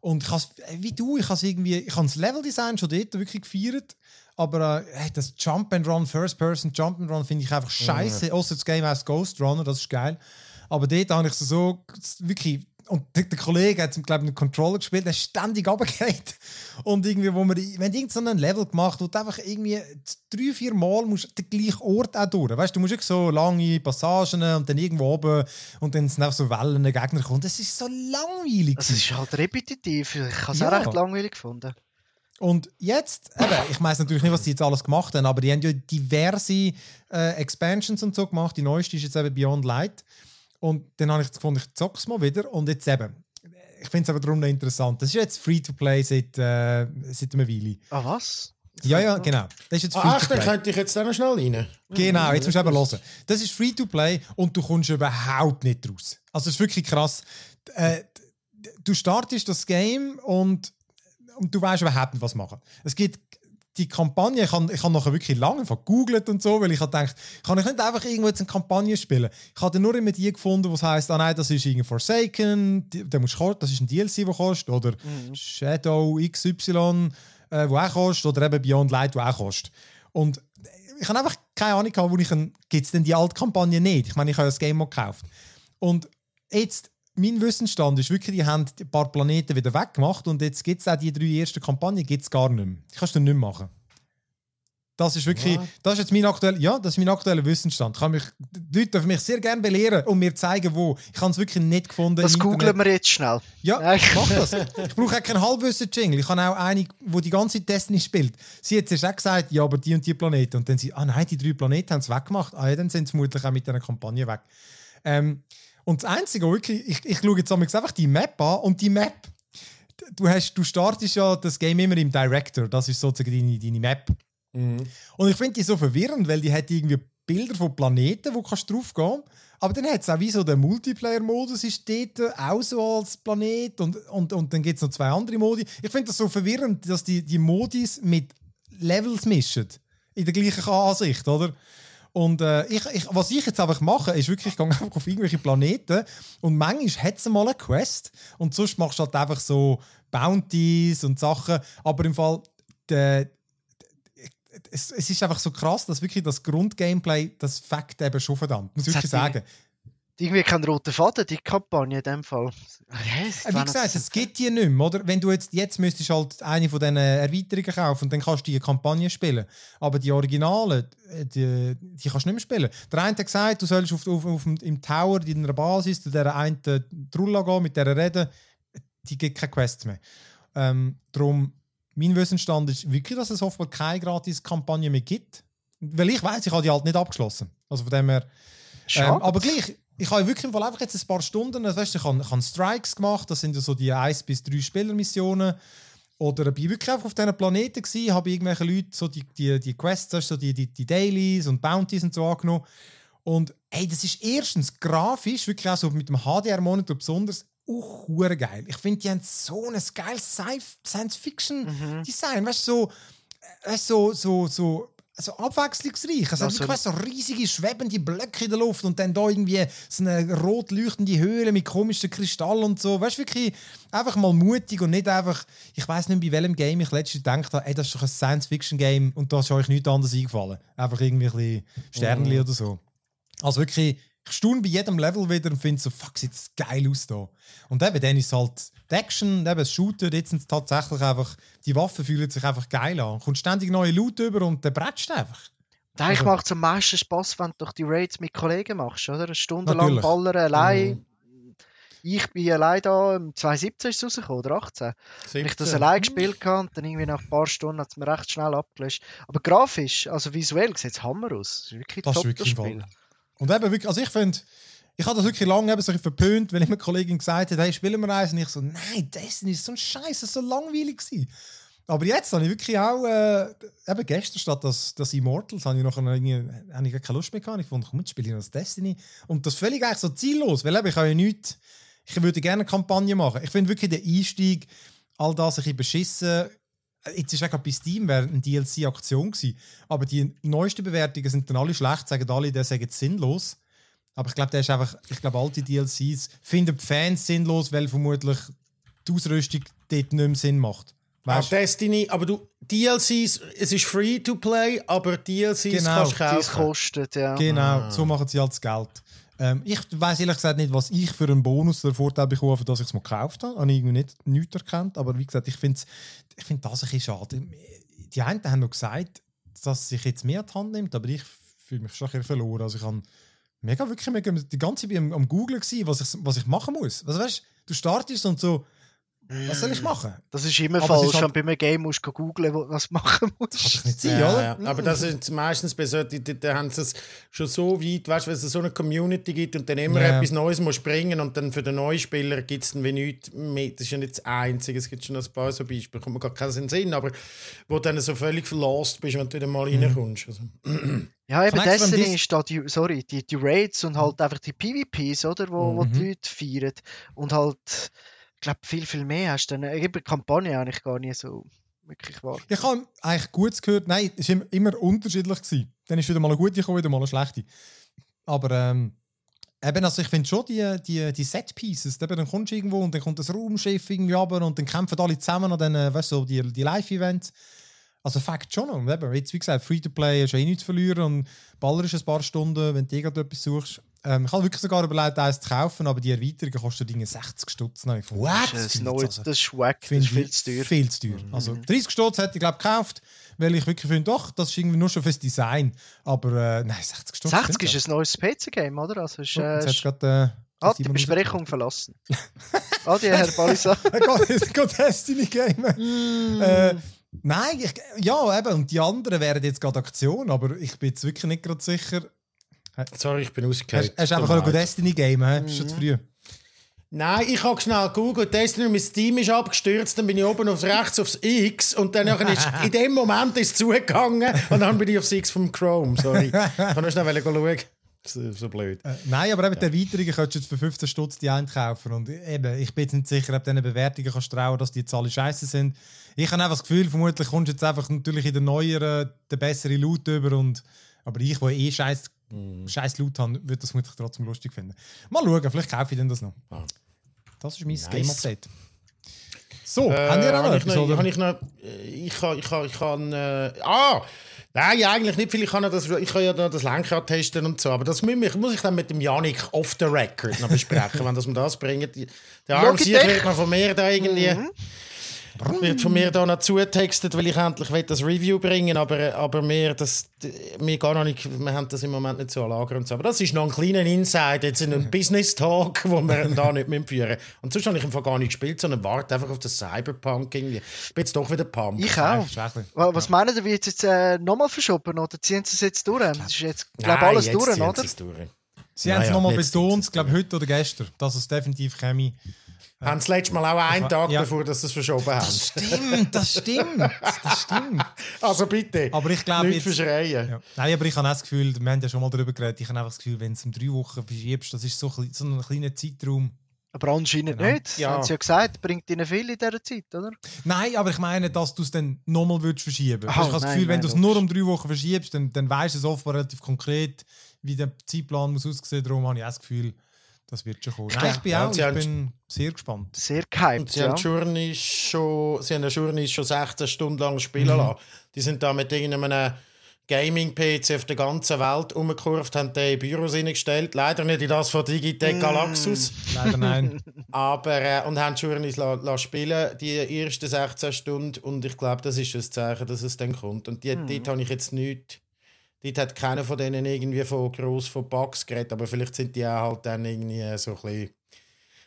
Und ich has, wie du, ich habe irgendwie, ich habe das Leveldesign schon dort wirklich gefeiert. Aber äh, das Jump and Run, First Person Jump and Run finde ich einfach scheiße. Außer das Game heißt Ghost Runner, das ist geil. Aber dort habe ich so, so wirklich. Und der, der Kollege hat, glaube ich, einen Controller gespielt, der ist ständig runtergefallen. [laughs] Und irgendwie, wo wir haben irgend so einen Level gemacht, wo du einfach irgendwie drei, vier Mal musst den gleichen Ort auch durch. Weißt du, du musst wirklich so lange Passagen und dann irgendwo oben und dann sind auch so Wellen Gegner kommen. Das ist so langweilig. Es ist halt repetitiv, ich habe es Ja. auch recht langweilig gefunden. Und jetzt, eben, ich weiß natürlich nicht, was die jetzt alles gemacht haben, aber die haben ja diverse äh, Expansions und so gemacht. Die neueste ist jetzt eben Beyond Light. Und dann habe ich gefunden, ich zock's mal wieder. Und jetzt eben, ich finde es aber darum noch interessant. Das ist jetzt Free-to-Play seit, äh, seit einer Weile. Ah was? Ja, ja, genau. Das ist jetzt Ah, echt, dann könnte ich jetzt dann noch schnell rein. Genau, jetzt musst du eben hören. Das ist Free-to-Play und du kommst überhaupt nicht raus. Also es ist wirklich krass. Äh, du startest das Game und, und du weißt überhaupt nicht, was machen. Es gibt die Kampagne, ich habe ich hab nachher wirklich lange gegoogelt und so, weil ich habe gedacht, kann ich nicht einfach irgendwo jetzt eine Kampagne spielen? Ich habe nur immer die gefunden, was heißt, ah nein, das ist irgendwie Forsaken, der muss das ist ein DLC, der kostet, oder Shadow XY, äh, wo auch kostet, oder eben Beyond Light, wo auch kostet. Und ich habe einfach keine Ahnung gehabt, wo ich gibt es denn die alte Kampagne nicht? Ich meine, ich habe ja das Game mal gekauft. Und jetzt, mein Wissensstand ist wirklich, die haben ein paar Planeten wieder weggemacht und jetzt gibt es auch die drei ersten Kampagnen gibt's gar nicht mehr. Die kannst du nicht mehr machen. Das ist wirklich, What? das ist jetzt mein aktueller, ja, das ist mein aktueller Wissensstand. Ich kann mich, die Leute dürfen mich sehr gerne belehren und mir zeigen, wo. Ich habe es wirklich nicht gefunden. Das googeln wir jetzt schnell. Ja, Nein. mach das. [laughs] Ich brauche auch keinen Halbwissen-Jingle. Ich habe auch eine, die die ganze Zeit Destiny spielt. Sie hat zuerst auch gesagt, ja, aber die und die Planeten. Und dann sie, ah nein, die drei Planeten haben es weggemacht. Ah ja, dann sind sie vermutlich auch mit dieser Kampagne weg. Ähm, und das Einzige, wirklich, ich, ich schaue jetzt einfach die Map an und die Map, du, hast, du startest ja das Game immer im Director. Das ist sozusagen deine, deine Map. Und ich finde die so verwirrend, weil die hat irgendwie Bilder von Planeten, wo kannst du drauf gehen. Aber dann hat es auch wie so der Multiplayer-Modus ist dort auch so als Planet und, und, und dann gibt es noch zwei andere Modi. Ich finde das so verwirrend, dass die, die Modis mit Levels mischen. In der gleichen Ansicht, oder? Und äh, ich, ich, was ich jetzt einfach mache, ist wirklich, ich gehe einfach auf irgendwelche Planeten und manchmal hat es mal eine Quest und sonst machst du halt einfach so Bounties und Sachen. Aber im Fall, der, es, es ist einfach so krass, dass wirklich das Grundgameplay, das Fakt eben schon verdammt. Muss ich wirklich sagen. Irgendwie kein roter Faden, die Kampagne in dem Fall. Seit Äh, Wie gesagt, es gibt die nicht mehr, oder? Wenn du jetzt, jetzt müsstest du halt eine von diesen Erweiterungen kaufen und dann kannst du die Kampagne spielen. Aber die Originalen, äh, die, die kannst du nicht mehr spielen. Der eine hat gesagt, du sollst auf, auf, auf, dem- im Tower in einer Basis zu dieser einen Trulla gehen, mit der reden. Die gibt keine Quests mehr. Ähm, darum, mein Wissensstand ist wirklich, dass es offenbar keine gratis Kampagne mehr gibt. Weil ich weiß, ich habe die halt nicht abgeschlossen. Also von dem her. Schade. Ähm, aber gleich, ich habe wirklich im Fall einfach jetzt ein paar Stunden, weißt, ich habe, ich habe Strikes gemacht, das sind ja so die 1 bis 3 Spielermissionen. Oder bin wirklich einfach auf diesen Planeten gewesen, habe irgendwelche Leute so die, die, die Quests, so die, die, die Dailies und Bounties und so angenommen. Und hey, das ist erstens grafisch, wirklich auch so mit dem HDR-Monitor besonders, auch geil. Ich finde, die haben so ein geiles Sci- Science-Fiction-Design, weißt du, so, äh, so, so, so, so abwechslungsreich. Also- wirklich weißt, so riesige, schwebende Blöcke in der Luft und dann da irgendwie so eine rot leuchtende Höhle mit komischen Kristallen und so. Weißt du, wirklich einfach mal mutig und nicht einfach, ich weiß nicht, bei welchem Game ich letztens gedacht habe, ey, das ist doch ein Science-Fiction-Game und da ist euch nichts anderes eingefallen. Einfach irgendwie ein bisschen Sternli oder so. Also wirklich, ich staune bei jedem Level wieder und finde so, fuck, sieht das geil aus da. Und eben, dann ist es halt die Action, eben das Shooter, jetzt sind es tatsächlich einfach, die Waffen fühlen sich einfach geil an. Kommt ständig neue Loot über und der bretscht einfach. Und Eigentlich Also- macht es am meisten Spaß, wenn du doch die Raids mit Kollegen machst, oder? Eine Stunde lang Natürlich. ballern allein. Ich bin allein da, im 2017 ist es rausgekommen, oder 18. Wenn ich das 17. allein gespielt habe, und dann irgendwie nach ein paar Stunden hat es mir recht schnell abgelöscht. Aber grafisch, also visuell, sieht es Hammer aus. Das ist wirklich Das ist top, wirklich das Spiel. Fall. Und eben wirklich, also ich finde, ich habe das wirklich lange eben so verpönt, wenn ich eine Kollegin gesagt hat, hey, spielen wir eins? Und ich so, nein, Destiny ist so ein Scheiß, das ist so langweilig gewesen. Aber jetzt habe ich wirklich auch, äh, eben gestern statt das, das Immortals, habe ich noch irgendwie- habe ich keine Lust mehr gehabt. Ich fand, komm, jetzt spiele ich noch das Destiny. Und das völlig eigentlich so ziellos, weil eben, ich habe ja nichts, ich würde gerne eine Kampagne machen. Ich finde wirklich den Einstieg, all das ein bisschen beschissen. Jetzt ist auch gerade bei Steam wäre eine DLC-Aktion gewesen. Aber die neuesten Bewertungen sind dann alle schlecht, sagen alle, der sagen jetzt sinnlos. Aber ich glaube, der ist einfach, ich glaube, alte DLCs finden die Fans sinnlos, weil vermutlich die Ausrüstung dort nicht mehr Sinn macht. Ah, Weißt du? Destiny, aber du, DLCs, es ist free to play, aber DLCs Genau, kannst du kaufen. kostet, ja. Genau, so machen sie halt das Geld. Ähm, ich weiß ehrlich gesagt nicht, was ich für einen Bonus oder Vorteil bekomme, für dass ich es mal gekauft habe. Habe ich irgendwie nicht, nichts erkannt. Aber wie gesagt, ich finde ich find das ein bisschen schade. Die einen haben noch gesagt, dass sich jetzt mehr die Hand nimmt, aber ich fühle mich schon ein bisschen verloren. Also ich habe mega, wirklich mega, die ganze Zeit am, am gewesen, was ich, was ich machen muss. Also weißt du, startest und so, was soll ich machen? Das ist immer Aber falsch, ist halt- bei einem Game musst du googeln, wo- was du machen musst. doch nicht sein, Ja, oder? ja. Aber das ist meistens bei so, die, die, die haben es schon so weit, weißt du, wenn es so eine Community gibt und dann immer Ja. etwas Neues muss bringen und dann für den neuen Spieler gibt es dann wie nichts mehr. Das ist ja nicht das Einzige, es gibt schon ein paar so Beispiele, kommt mir gar keinen Sinn, aber wo du dann so völlig lost bist, wenn du wieder mal Mhm. reinkommst. Also. Ja, eben Destiny ist da die, sorry, die, die Raids und halt einfach die PvPs, oder? Wo, wo die Mhm. Leute feiern. Und halt, ich glaube, viel, viel mehr hast du dann. Eben Kampagne habe ich gar nicht so wirklich wahr. Ich habe eigentlich Gutes gehört. Nein, es war immer, unterschiedlich. Gewesen. Dann ist wieder mal eine gute gekommen, wieder mal eine schlechte. Aber ähm, eben, also ich finde schon die, die, die Set-Pieces, dann kommst du irgendwo und dann kommt das Raumschiff irgendwie runter und dann kämpfen alle zusammen an den, weißt du, die, die Live-Events. Also Fakt schon noch. Eben, jetzt, wie gesagt, Free-to-Play ist ja eh nichts zu verlieren und Baller ist ein paar Stunden, wenn du irgendetwas suchst. Ähm, ich habe wirklich sogar überlegt, eins zu kaufen, aber die Erweiterung kostet Dinge 60 Stutz. Nein, Das ist, das ist wack, das ist viel zu teuer. Viel zu teuer. Also 30 Stutz hätte ich glaube gekauft, weil ich wirklich finde, doch, das ist irgendwie nur schon fürs Design. Aber äh, nein, 60 Stutz. 60 ist ein neues PC-Game, oder? Also ist, Oh, äh, jetzt hat's gerade, äh, ah, die 700 Besprechung verlassen. Adi, [laughs] Herr Balisa. [laughs] Geht Destiny gamen. äh, nein, ich, ja, eben. Und die anderen wären jetzt gerade Aktion, aber ich bin jetzt wirklich nicht gerade sicher. Sorry, ich bin ausgehört. hast du einfach ein. Destiny game, hä? Ist schon zu früh. Nein, ich habe schnell gegoogelt, Destiny, mein Steam ist abgestürzt, dann bin ich oben aufs rechts aufs X und dann ist in dem Moment ist es zugegangen und dann bin ich aufs X vom Chrome, sorry. Ich kann nur schnell schauen. So, so blöd. Äh, nein, aber eben die Erweiterungen könntest du jetzt für 15 Stutz die einkaufen. Und eben, ich bin jetzt nicht sicher, ob diesen Bewertungen kannst du trauen, dass die jetzt alle scheiße sind. Ich habe einfach das Gefühl, vermutlich kommst du jetzt einfach natürlich in der neueren, der bessere Loot über. Und, aber ich, der eh scheiß, scheiß Loot habe, würde das vermutlich trotzdem lustig finden. Mal schauen, vielleicht kaufe ich denn das noch. Ah. Das ist mein Nice. Game-Update. So, Äh, haben ihr auch noch habe ich etwas? noch, oder? habe ich noch, äh, ich kann, ich kann, ich kann, äh, ah, nein, eigentlich nicht viel, ich kann, ja das, ich kann ja noch das Lenkrad testen und so, aber das muss ich, muss ich dann mit dem Janik off the record noch besprechen, [laughs] wenn das wir das bringen. Die- Der Logitech. wird noch von mir da irgendwie, wird von mir da noch zutextet, weil ich endlich will das Review bringen, aber, aber mir, das, wir, gar noch nicht, wir haben das im Moment nicht so an Lager und so, aber das ist noch ein kleiner Insight, jetzt in einem Business Talk, wo wir [laughs] da nicht mehr führen. Und sonst habe ich einfach gar nicht gespielt, sondern warte einfach auf das Cyberpunk irgendwie. Ich bin jetzt doch wieder pumped. Ich auch. Was meinen Sie, wird es jetzt äh, nochmal verschoben oder ziehen Sie es jetzt durch? Das ist jetzt, glaube Nein, alles jetzt durch, oder? es durch. Sie haben es nochmal betont, tut's glaube heute oder gestern, dass es definitiv käme. Haben das letzte Mal auch einen Tag, Ja. bevor das es verschoben haben. Stimmt, das stimmt. Das stimmt. [laughs] Also bitte, Aber ich glaube nicht verschreien. Ja. Nein, aber ich habe auch das Gefühl, wir haben ja schon mal darüber geredet, ich habe einfach das Gefühl, wenn du es um drei Wochen verschiebst, das ist so, ein- so ein kleiner Zeitraum. Aber anscheinend Genau. nicht. Ja. Haben Sie ja gesagt, bringt Ihnen viel in dieser Zeit, oder? Nein, aber ich meine, dass du es dann nochmal würdest verschieben. Ah, ich habe das nein, Gefühl, wenn nein, du es nur um drei Wochen verschiebst, dann, dann weißt du es offenbar relativ konkret, wie der Zeitplan muss aussehen. Darum habe ich auch das Gefühl, das wird schon kommen. Nein, ich bin Ja, auch, ich bin sehr gespannt. Sehr Und gehypt, sie ja. haben Journey schon, sie haben ja Journey schon 16 Stunden lang spielen Mhm. lassen. Die sind da mit irgendeinem Gaming-PC auf der ganzen Welt umgekurvt, haben den in Büros reingestellt. Leider nicht in das von Digitech Mm. Galaxus. Leider nein. [laughs] Aber, äh, und haben die Journeys la, la spielen, die ersten 16 Stunden. Und ich glaube, das ist schon das Zeichen, dass es dann kommt. Und die, Mhm. dort habe ich jetzt nichts. Dort hat keiner von denen irgendwie von gross von Bugs geredet. Aber vielleicht sind die auch halt dann irgendwie so ein bisschen.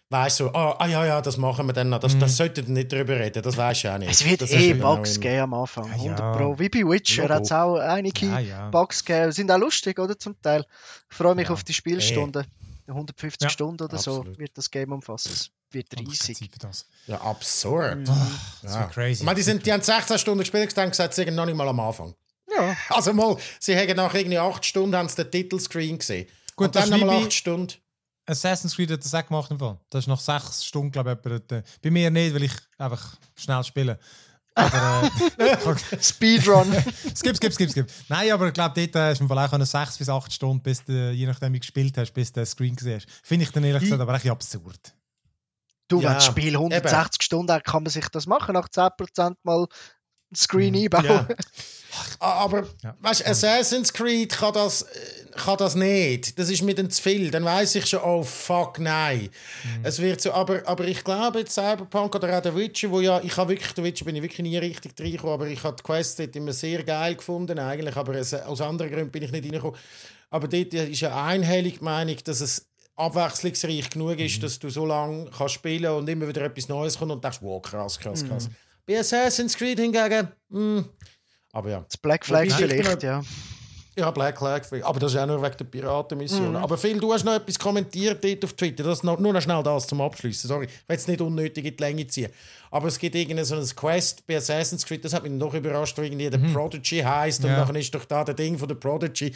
Weißt du, so, ah, ah ja, ja, das machen wir dann noch. Das, das sollten wir nicht drüber reden, das weißt du auch nicht. Mhm. Es wird das ist eh Bugs geben am Anfang. Ja, 100 ja. Pro. Wie bei Witcher hat es auch einige Ja, ja. Bugs gegeben. Sind auch lustig, oder? Zum Teil. Ich freue mich auf die Spielstunden. 150 Ja, Stunden oder so absolut. wird das Game umfassen. Es wird riesig. Ja, absurd. Das Ja. wäre crazy. Ich meine, die, sind, die haben 16 Stunden gespielt und gesagt, sie sind noch nicht mal am Anfang. Ja. Also mal, sie haben nach irgendwie 8 Stunden haben sie den Titelscreen gesehen. Gut, und das dann nochmal 8 Stunden. Assassin's Creed hat das auch gemacht. Im Fall. Das ist nach sechs Stunden, glaube ich, etwa dort. Bei mir nicht, weil ich einfach schnell spiele. Aber äh, [laughs] Speedrun. [laughs] skip, skip, skip, skip. Nein, aber ich glaube, dort äh, hast du im Fall auch können sechs bis acht Stunden, bis du, je nachdem, wie du gespielt hast, bis du den Screen gesehen hast. Finde ich dann ehrlich gesagt aber echt absurd. Du, Ja, wenn das Spiel 160 Stunden hat, kann man sich das machen. Nach 10% mal Screen einbauen. Ja. [laughs] Ah, Aber Ja. weißt Assassin's Creed kann das, kann das nicht. Das ist mir dann zu viel. Dann weiß ich schon, oh fuck, nein. Es wird so, aber, aber ich glaube, jetzt Cyberpunk oder auch der Witcher, wo ja, ich habe wirklich, der Witcher bin ich wirklich nie richtig reingekommen, aber ich habe die Quest dort immer sehr geil gefunden eigentlich, aber es, aus anderen Gründen bin ich nicht reingekommen. Aber dort ist ja einhellig die Meinung, dass es abwechslungsreich genug ist, dass du so lange kannst spielen und immer wieder etwas Neues kommt und denkst, wow, krass, krass, krass. Bei Assassin's Creed hingegen, mm, aber ja. Das Black Flag vielleicht, ja. Ja, Black Flag. Aber das ist auch nur wegen der Piratenmission. Aber Phil, du hast noch etwas kommentiert dort auf Twitter. Das noch, nur noch schnell das zum Abschließen. Sorry, ich will es nicht unnötig in die Länge ziehen. Aber es gibt irgendein so ein Quest bei Assassin's Creed, das hat mich noch überrascht, wo irgendwie der Prodigy heisst. Und Ja. nachher ist doch da der Ding von der Prodigy.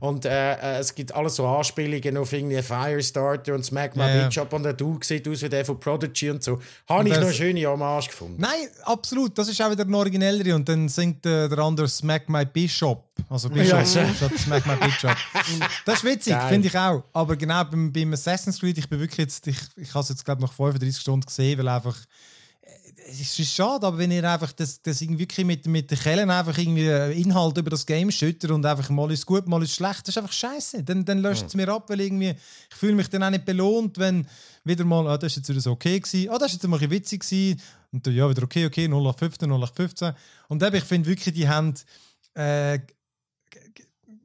Und äh, äh, es gibt alles so Anspielungen auf irgendwie Firestarter und Smack My Ja. Bitch Up und der Dude sieht aus wie der von Prodigy und so. Habe ich noch schöne Hommage gefunden. Nein, absolut. Das ist auch wieder ein originellere. Und dann singt äh, der andere Smack My Bishop. Also Bishop Ja. [laughs] statt Smack My Bishop. Das ist witzig, finde ich auch. Aber genau beim, beim Assassin's Creed, ich bin wirklich jetzt, ich, ich habe es jetzt glaube nach 35 Stunden gesehen, weil einfach es ist schade, aber wenn ihr einfach das, das irgendwie wirklich mit, mit den Kellen einfach irgendwie Inhalt über das Game schüttert und einfach mal ist gut, mal ist schlecht, das ist einfach scheiße. Dann, dann löscht es mir ab, weil irgendwie, ich fühle mich dann auch nicht belohnt, wenn wieder mal, ah, das ist jetzt wieder so okay gewesen, ah, das ist jetzt mal ein bisschen witzig gewesen und dann, ja, wieder okay, okay, 0815, 0815. Und eben, ich finde wirklich, die haben, äh,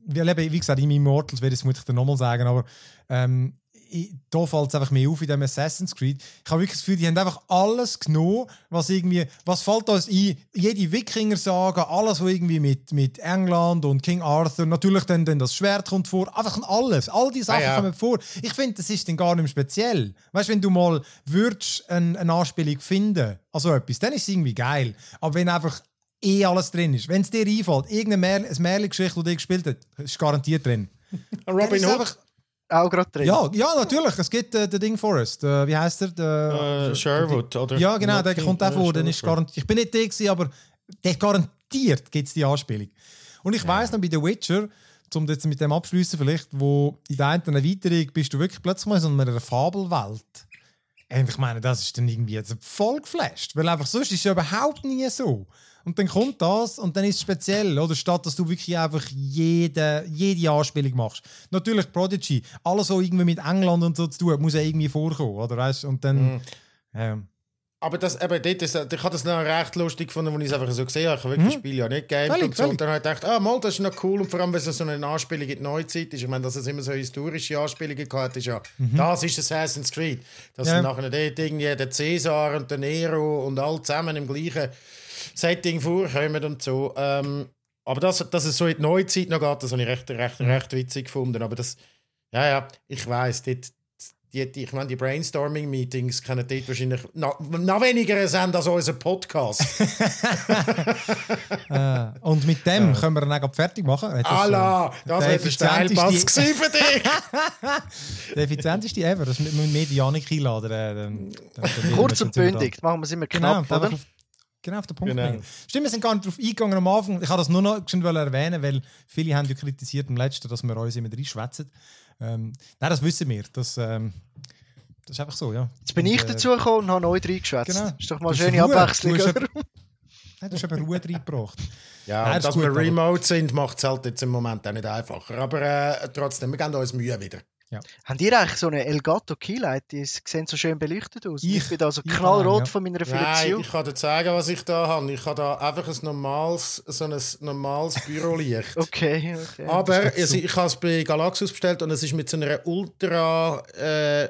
wie, gesagt, im Immortals werde ich es muss ich dann nochmal sagen, aber ähm, ich, da fällt es einfach mehr auf in dem Assassin's Creed. Ich habe wirklich das Gefühl, die haben einfach alles genommen, was irgendwie, was fällt uns ein, jede Wikinger-Saga, alles, was irgendwie mit, mit England und King Arthur, natürlich dann, dann das Schwert kommt vor, einfach alles, all die Sachen Ah, ja. kommen vor. Ich finde, das ist dann gar nicht mehr speziell. Weißt du, wenn du mal würdest eine, eine Anspielung finden, also etwas, dann ist es irgendwie geil. Aber wenn einfach eh alles drin ist, wenn es dir einfällt, irgendeine Märl Märchengeschichte, die dir gespielt hat, ist garantiert drin. [laughs] Robin Hood, Auch gerade drin. ja, ja, natürlich. Es gibt äh, den Ding Forest. Äh, wie heißt er? Der, äh, Sherwood, oder? ja, genau, der kommt auch ja, vor. Dann ist garantiert, ich bin nicht der, gewesen, aber der garantiert gibt es die Anspielung. Und ich weiss noch bei The Witcher, um jetzt mit dem abschließen vielleicht, wo in der einen Erweiterung bist du wirklich plötzlich mal in so einer Fabelwelt. Und ich meine, das ist dann irgendwie jetzt voll geflasht, weil einfach sonst ist es ja überhaupt nie so. Und dann kommt das und dann ist es speziell, oder? Statt dass du wirklich einfach jede, jede Anspielung machst. Natürlich Prodigy, alles so irgendwie mit England und so zu tun, hat, muss ja irgendwie vorkommen, oder? Weißt? Und dann. ähm, Aber das, eben, dort ist, ich habe das noch recht lustig gefunden, als ich es einfach so gesehen habe. Ich habe wirklich das Spiel ja nicht gegamed Mhm. Völlig, und so. Und dann habe ich gedacht, ah, mal, das ist noch cool. Und vor allem, wenn es so eine Anspielung in die Neuzeit ist. Ich meine, dass es immer so historische Anspielungen gehabt ist ja, das ist Assassin's Creed. Dass Mhm. Ja. nachher dort irgendwie der Caesar und der Nero und all zusammen im gleichen Setting vorkommen und so. Ähm, aber dass, dass es so in die Neuzeit noch geht, das habe ich recht, recht, Mhm. recht witzig gefunden. Aber das, ja, ja, ich weiß, dort, die, die, ich meine, die Brainstorming-Meetings kennen dort wahrscheinlich noch, noch weniger sind als unser Podcast. [laughs] äh, und mit dem können wir dann auch fertig machen. Hat das, äh, Allah, das der wäre der Steilpass [laughs] gewesen für dich. Der effizienteste ever. Das ist mit mehr die Janik einladen. äh, dann- dann- dann- Kurz und bündig. Machen wir es immer Genau, knapp, einfach oder? auf, genau auf den Punkt Genau. bringen. Stimmt, wir sind gar nicht darauf eingegangen am Anfang. Ich habe das nur noch schon erwähnen, weil viele haben ja kritisiert im letzten, dass wir uns immer reinschwätzen. Ähm, nein, das wissen wir. Das, ähm, das ist einfach so, ja. Jetzt bin Und, ich äh, dazu gekommen und habe neu reingeschwätzt. Genau. Ist doch mal eine schöne Ruhe. Abwechslung, Du oder? Nein, du hast eben Ruhe reingebracht. [laughs] Ja, Nein, ist dass gut, wir aber- remote sind, macht es halt jetzt im Moment auch nicht einfacher. Aber äh, trotzdem, wir geben uns Mühe wieder. Habt ihr eigentlich so eine Elgato Keylight? Die sehen so schön beleuchtet aus. Ich, Ich- bin da so knallrot ja. von meiner Nein, Philips Hue. ich kann dir sagen, was ich da habe. Ich habe da einfach ein normales, so ein normales Bürolicht. [laughs] Okay, okay. Aber also, ich habe es bei Galaxus bestellt und es ist mit so einer ultra äh,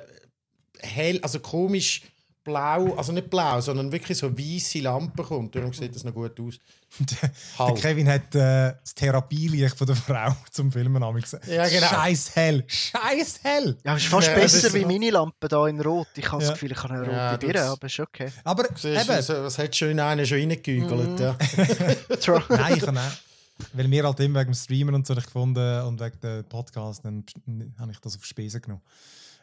hell, also komisch blau, also nicht blau, sondern wirklich so weiße Lampe kommt. Darum sieht das noch gut aus. Der Halt. Kevin hat äh, das Therapielicht von der Frau [laughs] zum Filmen gesagt. Ja, genau. Scheiß hell. Scheiß hell. ja, ist fast Ja, es besser ist wie so- meine Lampe da in Rot. Ich habe Ja. das Gefühl, ich habe eine rote Ja, Birne, das- aber ist okay. Aber Siehst eben, so- was hat schon in einen schon reingegügelt? Ja. [laughs] True. Nein, ich kann auch. Weil wir halt immer wegen dem Streamen und so nicht gefunden und wegen dem Podcast, dann habe ich das auf Spesen genommen.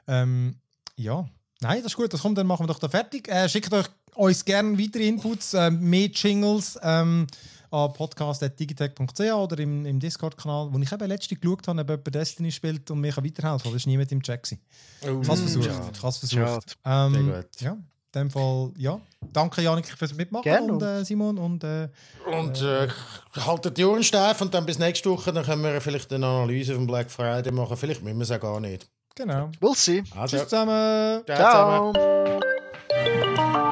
Ähm, ja, nein, das ist gut, das kommt, dann machen wir doch da fertig. Äh, schickt euch uns gerne weitere Inputs, äh, mehr Jingles ähm, an podcast.digitech.ch oder im, im Discord-Kanal, wo ich eben letztens geschaut habe, ob jemand Destiny spielt und mir kann weiterhelfen kann. Das war niemand im Chat. Oh, Ich habe es versucht. schade. Ich habe es versucht. Sehr Ähm, gut. ja, in dem Fall, ja. Danke, Janik, fürs Mitmachen Gerne. und äh, Simon und äh, Und äh, haltet die Ohren steif und dann bis nächste Woche, dann können wir vielleicht eine Analyse vom Black Friday machen. Vielleicht müssen wir es auch gar nicht. Genau. We'll see. Also, Tschüss zusammen. ciao zusammen. Ciao.